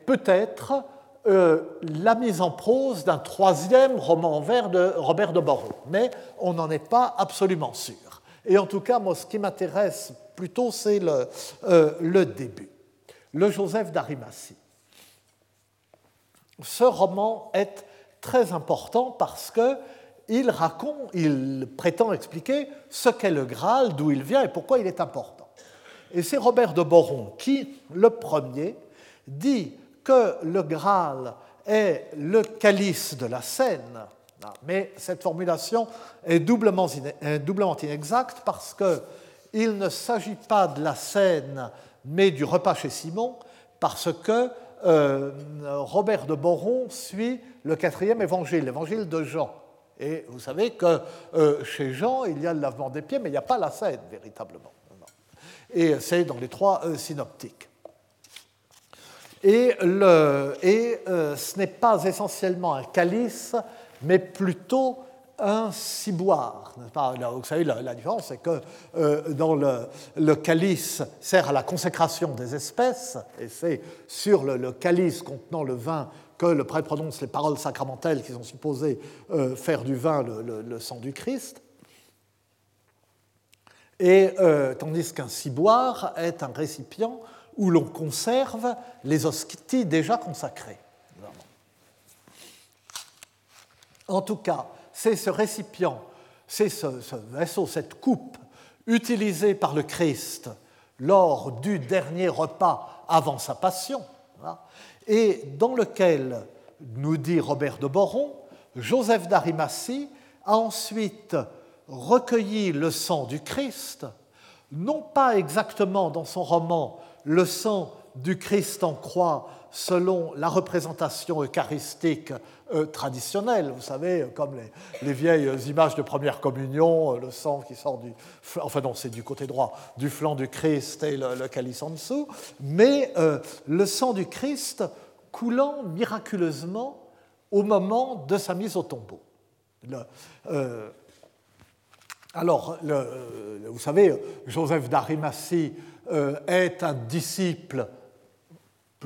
peut-être euh, la mise en prose d'un troisième roman en vers de Robert de Borrow, mais on n'en est pas absolument sûr. Et en tout cas, moi, ce qui m'intéresse plutôt, c'est le, le, début. Le Joseph d'Arimathie. Ce roman est très important parce que il raconte, il prétend expliquer ce qu'est le Graal, d'où il vient et pourquoi il est important. Et c'est Robert de Boron qui, le premier, dit que le Graal est le calice de la Seine, ah, mais cette formulation est doublement, inexacte parce qu'il ne s'agit pas de la Seine, mais du repas chez Simon, parce que euh, Robert de Boron suit le quatrième évangile, l'évangile de Jean. Et vous savez que euh, chez Jean, il y a le lavement des pieds, mais il n'y a pas la Seine, véritablement. Et c'est dans les trois euh, synoptiques. Et, ce n'est pas essentiellement un calice, mais plutôt un ciboire. Vous savez, la, différence, c'est que euh, dans le, calice sert à la consécration des espèces, et c'est sur le, calice contenant le vin que le prêtre prononce les paroles sacramentelles qui sont supposées euh, faire du vin le, sang du Christ. Et tandis qu'un ciboire est un récipient où l'on conserve les hosties déjà consacrées. En tout cas, c'est ce récipient, c'est ce, vaisseau, cette coupe utilisée par le Christ lors du dernier repas avant sa passion, hein, et dans lequel, nous dit Robert de Boron, Joseph d'Arimathie a ensuite recueilli le sang du Christ, non pas exactement dans son roman le sang du Christ en croix selon la représentation eucharistique euh, traditionnelle. Vous savez, comme les, vieilles images de première communion, euh, le sang qui sort du... Enfin non, c'est du côté droit, du flanc du Christ et le, calice en dessous, mais euh, le sang du Christ coulant miraculeusement au moment de sa mise au tombeau. alors, vous savez, Joseph d'Arimathie euh, est un disciple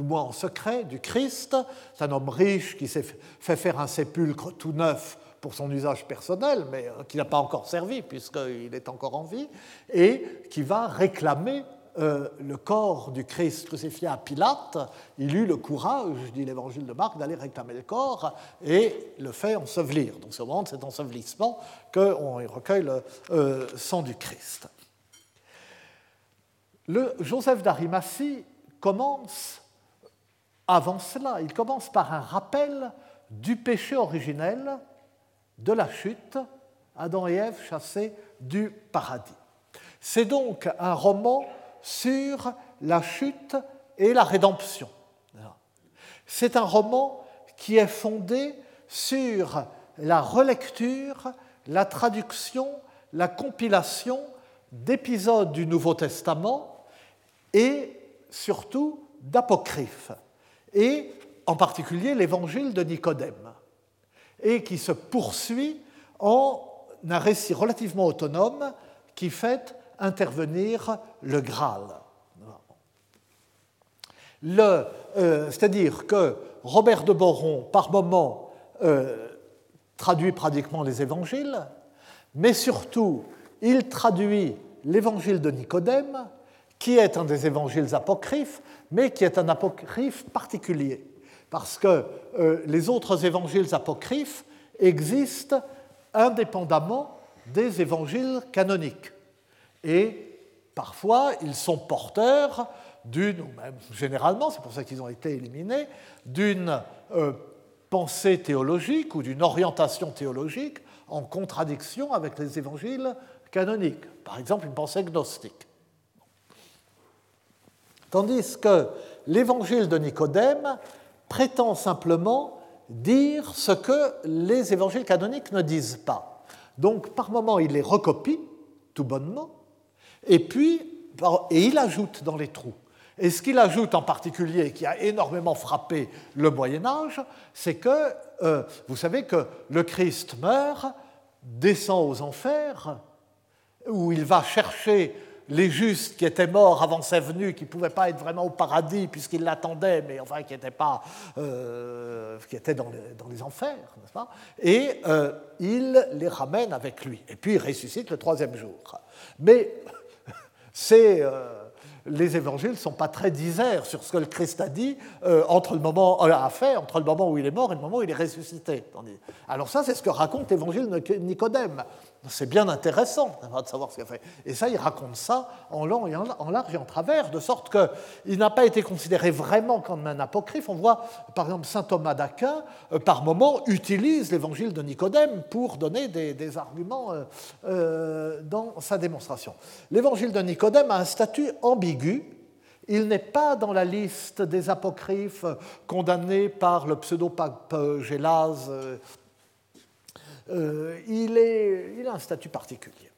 ou moins en secret du Christ. C'est un homme riche qui s'est fait faire un sépulcre tout neuf pour son usage personnel, mais euh, qui n'a pas encore servi puisqu'il est encore en vie, et qui va réclamer euh, le corps du Christ crucifié à Pilate. Il eut le courage, dit l'évangile de Marc, d'aller réclamer le corps et le fait ensevelir. Donc c'est au moment de cet ensevelissement qu'on recueille le sang du Christ. Le Joseph d'Arimathie commence avant cela, il commence par un rappel du péché originel de la chute, Adam et Ève chassés du paradis. C'est donc un roman sur la chute et la rédemption. C'est un roman qui est fondé sur la relecture, la traduction, la compilation d'épisodes du Nouveau Testament et surtout d'apocryphes, et en particulier l'évangile de Nicodème, et qui se poursuit en un récit relativement autonome qui fait intervenir le Graal. Euh, c'est-à-dire que Robert de Boron, par moments, euh, traduit pratiquement les évangiles, mais surtout, il traduit l'évangile de Nicodème qui est un des évangiles apocryphes, mais qui est un apocryphe particulier, parce que euh, les autres évangiles apocryphes existent indépendamment des évangiles canoniques. Et parfois, ils sont porteurs d'une, ou même généralement, c'est pour ça qu'ils ont été éliminés, d'une euh, pensée théologique ou d'une orientation théologique en contradiction avec les évangiles canoniques. Par exemple, une pensée gnostique. Tandis que l'évangile de Nicodème prétend simplement dire ce que les évangiles canoniques ne disent pas. Donc, par moments, il les recopie, tout bonnement, et puis, et il ajoute dans les trous. Et ce qu'il ajoute en particulier, qui a énormément frappé le Moyen Âge, c'est que, euh, vous savez que le Christ meurt, descend aux enfers, où il va chercher les justes qui étaient morts avant sa venue, qui ne pouvaient pas être vraiment au paradis puisqu'ils l'attendaient, mais enfin qui étaient, pas, euh, qui étaient dans, les, enfers, n'est-ce pas? Et euh, il les ramène avec lui. Et puis il ressuscite le troisième jour. Mais c'est les évangiles ne sont pas très disaires sur ce que le Christ a dit euh, entre le moment euh, a fait entre le moment où il est mort et le moment où il est ressuscité. Alors ça, c'est ce que raconte l'évangile de Nicodème. C'est bien intéressant de savoir ce qu'il a fait. Et ça, il raconte ça en long et en large et en travers, de sorte qu'il n'a pas été considéré vraiment comme un apocryphe. On voit, par exemple, saint Thomas d'Aquin, euh, par moment, utilise l'évangile de Nicodème pour donner des, arguments euh, euh, dans sa démonstration. L'évangile de Nicodème a un statut ambigu. Il n'est pas dans la liste des apocryphes condamnés par le pseudo-pape Gélase euh, il, a un statut particulier.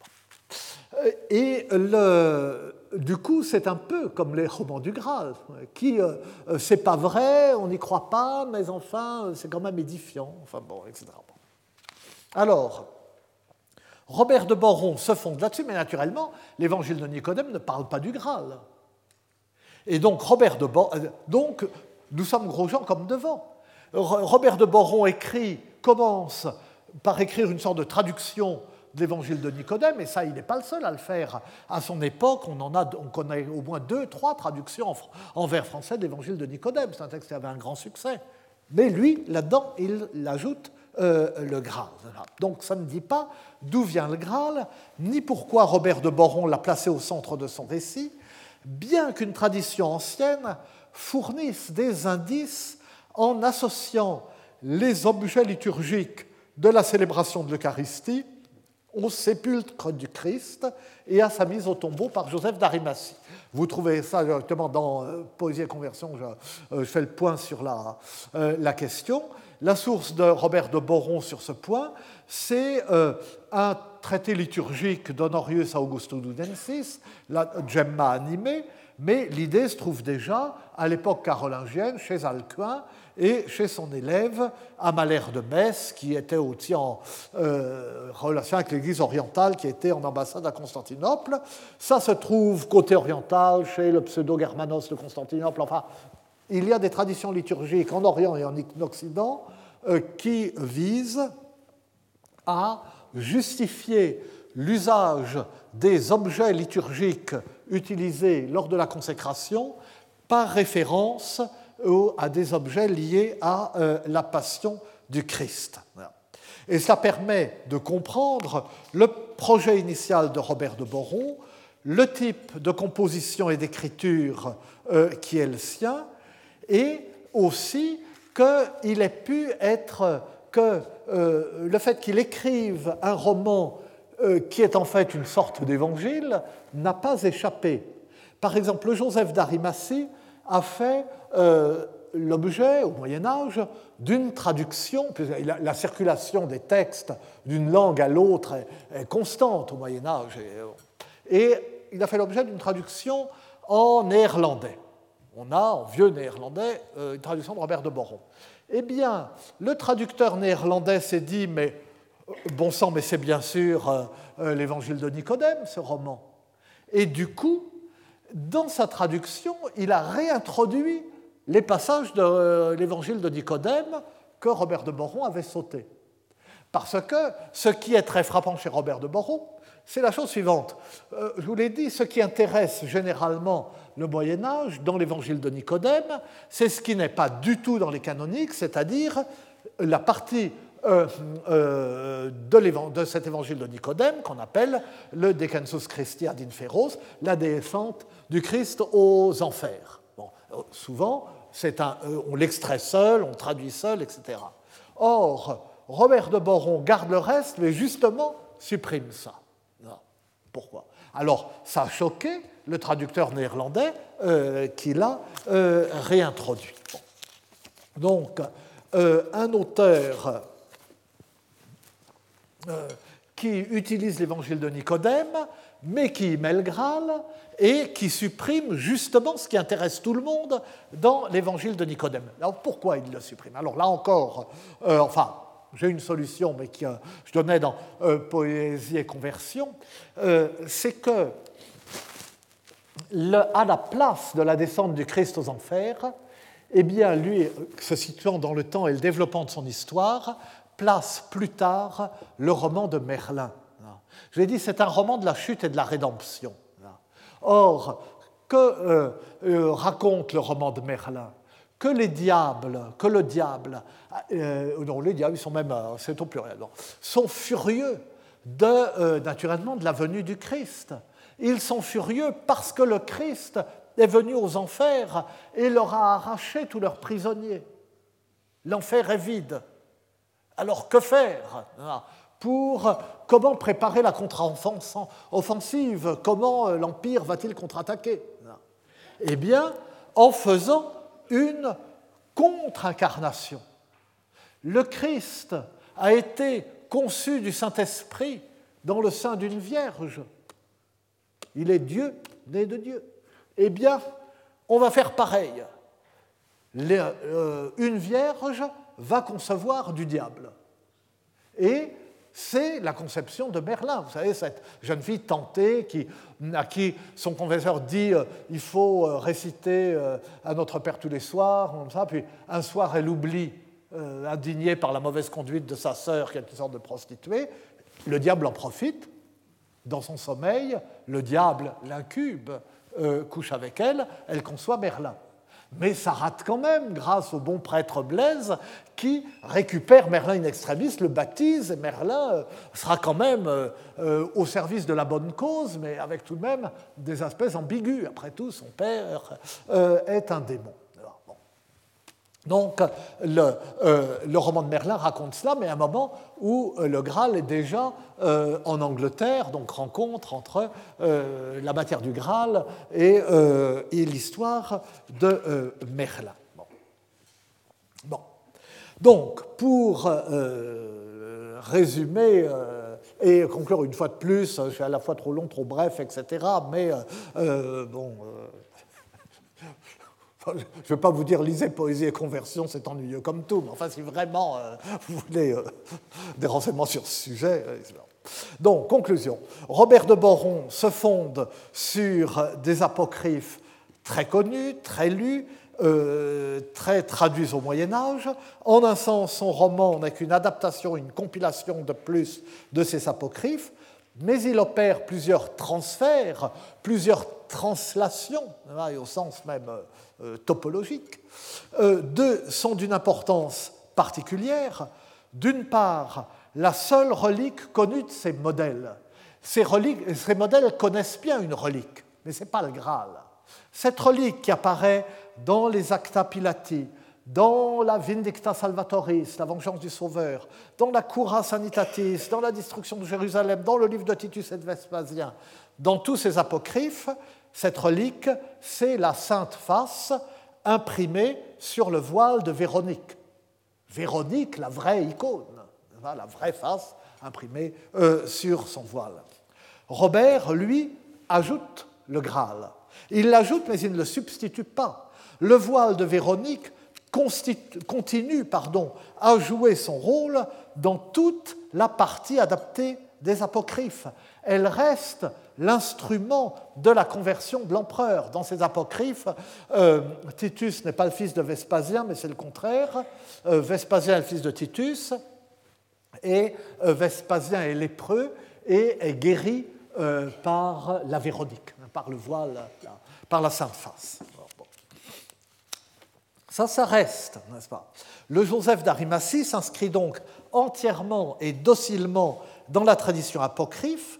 Euh, et le, du coup, c'est un peu comme les romans du Graal, qui, euh, c'est pas vrai, on n'y croit pas, mais enfin, c'est quand même édifiant, enfin bon, etc. Alors, Robert de Boron se fonde là-dessus, mais naturellement, l'évangile de Nicodème ne parle pas du Graal. Et donc, Robert de donc, nous sommes gros gens comme devant. Robert de Boron écrit, commence par écrire une sorte de traduction de l'évangile de Nicodème, et ça, il n'est pas le seul à le faire. À son époque, on, en a, on connaît au moins deux, trois traductions en, vers français de l'évangile de Nicodème. C'est un texte qui avait un grand succès. Mais lui, là-dedans, il ajoute euh, le Graal. Donc ça ne dit pas d'où vient le Graal, ni pourquoi Robert de Boron l'a placé au centre de son récit, bien qu'une tradition ancienne fournisse des indices en associant les objets liturgiques de la célébration de l'Eucharistie au sépulcre du Christ et à sa mise au tombeau par Joseph d'Arimathie. Vous trouvez ça directement dans euh, Poésie et Conversion, je, euh, fais le point sur la, euh, la, question. La source de Robert de Boron sur ce point, c'est un traité liturgique d'Honorius Augustudensis, la Gemma animée, mais l'idée se trouve déjà à l'époque carolingienne chez Alcuin et chez son élève Amalère de Metz, qui était aussi en euh, relation avec l'Église orientale, qui était en ambassade à Constantinople. Ça se trouve côté oriental, chez le pseudo-germanos de Constantinople. Enfin, il y a des traditions liturgiques en Orient et en Occident euh, qui visent à justifier l'usage des objets liturgiques utilisés lors de la consécration par référence à des objets liés à euh, la passion du Christ. Et ça permet de comprendre le projet initial de Robert de Boron, le type de composition et d'écriture euh, qui est le sien, et aussi qu'il ait pu être, que euh, le fait qu'il écrive un roman qui est en fait une sorte d'évangile n'a pas échappé. Par exemple, Joseph d'Arimathie a fait euh, l'objet, au Moyen Âge, d'une traduction, puisque la, circulation des textes d'une langue à l'autre est, constante au Moyen Âge, et, il a fait l'objet d'une traduction en néerlandais. On a en vieux néerlandais euh, une traduction de Robert de Boron. Eh bien, le traducteur néerlandais s'est dit, mais euh, bon sang, mais c'est bien sûr l'évangile de Nicodème, ce roman. Et du coup, dans sa traduction, il a réintroduit les passages de euh, l'évangile de Nicodème que Robert de Boron avait sauté. Parce que ce qui est très frappant chez Robert de Boron, c'est la chose suivante. Euh, je vous l'ai dit, ce qui intéresse généralement le Moyen Âge dans l'évangile de Nicodème, c'est ce qui n'est pas du tout dans les canoniques, c'est-à-dire la partie de, cet évangile de Nicodème qu'on appelle le Decensus Christi ad inferos, la descente du Christ aux enfers. Souvent, on l'extrait seul, on traduit seul, etc. Or, Robert de Boron garde le reste, mais justement supprime ça. Pourquoi? Alors, ça a choqué le traducteur néerlandais euh, qui l'a euh, réintroduit. Donc, euh, un auteur qui utilise l'évangile de Nicodème, mais qui met le Graal et qui supprime justement ce qui intéresse tout le monde dans l'évangile de Nicodème. Alors pourquoi il le supprime? Alors là encore, enfin, j'ai une solution, mais que je donnais dans euh, Poésie et Conversion, euh, c'est que à la place de la descente du Christ aux enfers, eh bien, lui, se situant dans le temps et le développement de son histoire, place plus tard le roman de Merlin. Je l'ai dit, c'est un roman de la chute et de la rédemption. Or, que euh, raconte le roman de Merlin? Que les diables, que le diable, euh, non, les diables, ils sont même, euh, c'est au pluriel, sont furieux euh, naturellement de la venue du Christ. Ils sont furieux parce que le Christ est venu aux enfers et leur a arraché tous leurs prisonniers. L'enfer est vide. Alors que faire pour comment préparer la contre-offensive? Comment l'Empire va-t-il contre-attaquer? Eh bien, en faisant une contre-incarnation. Le Christ a été conçu du Saint-Esprit dans le sein d'une vierge. Il est Dieu, né de Dieu. Eh bien, on va faire pareil. Euh, une vierge va concevoir du diable. Et c'est la conception de Merlin. Vous savez, cette jeune fille tentée qui, à qui son confesseur dit euh, il faut euh, réciter euh, à notre Père tous les soirs, comme puis un soir elle oublie, indignée par la mauvaise conduite de sa sœur, qui est une sorte de prostituée. Le diable en profite. Dans son sommeil, le diable, l'incube, couche avec elle, elle conçoit Merlin mais ça rate quand même grâce au bon prêtre Blaise qui récupère Merlin in extremis, le baptise, et Merlin euh, sera quand même euh, euh, au service de la bonne cause, mais avec tout de même des aspects ambigus. Après tout, son père est un démon. Donc le, le, roman de Merlin raconte cela, mais à un moment où le Graal est déjà en Angleterre, donc rencontre entre la matière du Graal et, l'histoire de Merlin. Bon. Donc, pour résumer et conclure une fois de plus, je suis à la fois trop long, trop bref, etc., mais bon je ne vais pas vous dire lisez Poésie et Conversion, c'est ennuyeux comme tout, mais enfin, si vraiment euh, vous voulez euh, des renseignements sur ce sujet. Euh, donc, conclusion. Robert de Boron se fonde sur des apocryphes très connus, très lus, très traduits au Moyen Âge. En un sens, son roman n'est qu'une adaptation, une compilation de plus de ces apocryphes, mais il opère plusieurs transferts, plusieurs translations, et au sens même euh, topologiques. Euh, deux sont d'une importance particulière. D'une part, la seule relique connue de ces modèles. Ces, ces modèles connaissent bien une relique, mais ce n'est pas le Graal. Cette relique qui apparaît dans les Acta Pilati, dans la Vindicta Salvatoris, la vengeance du Sauveur, dans la Cura Sanitatis, dans la destruction de Jérusalem, dans le livre de Titus et de Vespasien, dans tous ces apocryphes, cette relique, c'est la sainte face imprimée sur le voile de Véronique. Véronique, la vraie icône, la vraie face imprimée euh, sur son voile. Robert, lui, ajoute le Graal. Il l'ajoute, mais il ne le substitue pas. Le voile de Véronique continue pardon, à jouer son rôle dans toute la partie adaptée des apocryphes. Elle reste l'instrument de la conversion de l'empereur. Dans ces apocryphes, euh, Titus n'est pas le fils de Vespasien, mais c'est le contraire. Euh, Vespasien est le fils de Titus, et euh, Vespasien est lépreux et est guéri par la Véronique, par le voile, par la Sainte Face. Ça, ça reste, n'est-ce pas? Le Joseph d'Arimathie s'inscrit donc entièrement et docilement dans la tradition apocryphe.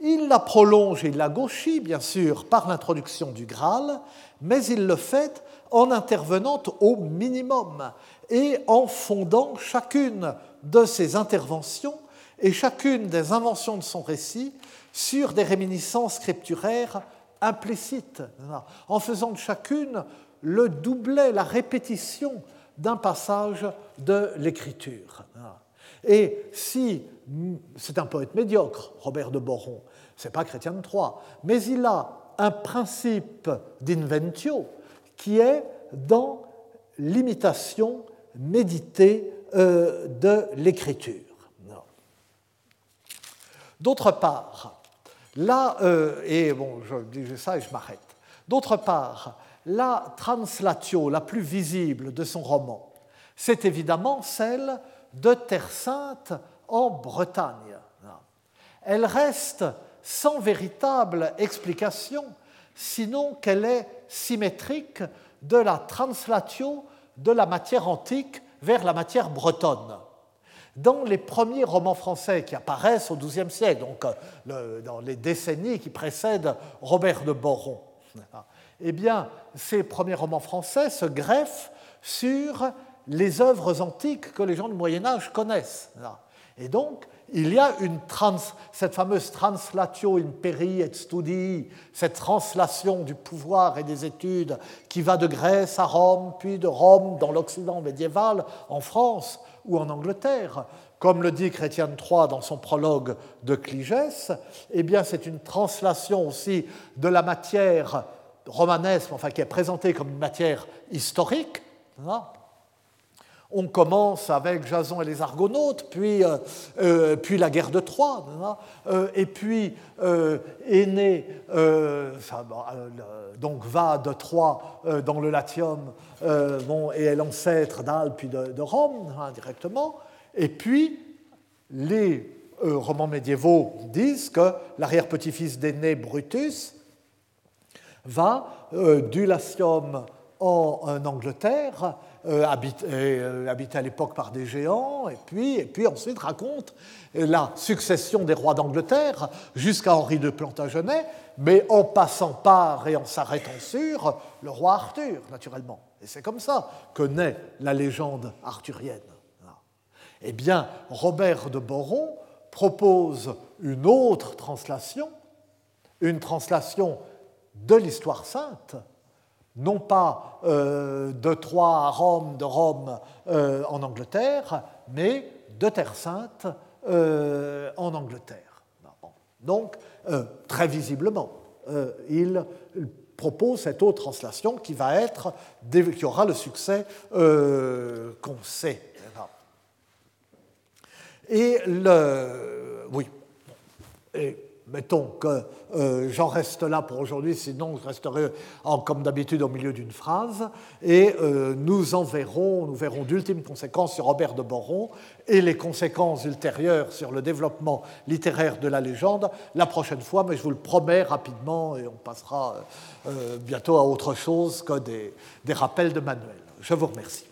Il la prolonge et la gauchit, bien sûr, par l'introduction du Graal, mais il le fait en intervenant au minimum et en fondant chacune de ses interventions et chacune des inventions de son récit sur des réminiscences scripturaires implicites, en faisant de chacune le doublet, la répétition d'un passage de l'écriture. Et si c'est un poète médiocre, Robert de Boron, c'est pas Chrétien de Troyes, mais il a un principe d'inventio qui est dans l'imitation méditée euh, de l'écriture. D'autre part, là, euh, et bon, je dis ça et je m'arrête. D'autre part, la translatio la plus visible de son roman, c'est évidemment celle de Terre Sainte en Bretagne. Elle reste sans véritable explication, sinon qu'elle est symétrique de la translatio de la matière antique vers la matière bretonne. Dans les premiers romans français qui apparaissent au XIIe siècle, donc euh, dans les décennies qui précèdent Robert de Boron, eh bien, ces premiers romans français se greffent sur les œuvres antiques que les gens du Moyen Âge connaissent. Et donc, il y a cette fameuse translatio imperi et studi, cette translation du pouvoir et des études qui va de Grèce à Rome, puis de Rome dans l'Occident médiéval, en France ou en Angleterre. Comme le dit Chrétien III dans son prologue de Cligès, eh bien c'est une translation aussi de la matière romanesque, enfin qui est présentée comme une matière historique. On commence avec Jason et les Argonautes, puis, euh, euh, puis la guerre de Troie, euh, et puis Aîné donc va de Troie dans le Latium bon, et est l'ancêtre d'Alpes puis de, Rome hein, directement, et puis les romans médiévaux disent que l'arrière-petit-fils d'Aîné, Brutus, va du Latium en Angleterre euh, euh, habité, à l'époque par des géants, et puis, et puis ensuite raconte la succession des rois d'Angleterre jusqu'à Henri de Plantagenet, mais en passant par et en s'arrêtant sur le roi Arthur, naturellement. Et c'est comme ça que naît la légende arthurienne. Eh bien, Robert de Boron propose une autre translation, une translation de l'histoire sainte, non pas euh, de Troyes à Rome, de Rome euh, en Angleterre, mais de Terre Sainte euh, en Angleterre. Donc, très visiblement, il propose cette autre translation qui va être, qui aura le succès qu'on sait. Et le, oui. Mettons que euh, j'en reste là pour aujourd'hui, sinon je resterai comme d'habitude au milieu d'une phrase, et euh, nous en verrons, nous verrons d'ultimes conséquences sur Robert de Boron et les conséquences ultérieures sur le développement littéraire de la légende la prochaine fois, mais je vous le promets rapidement, et on passera euh, bientôt à autre chose que des, des rappels de manuel. Je vous remercie.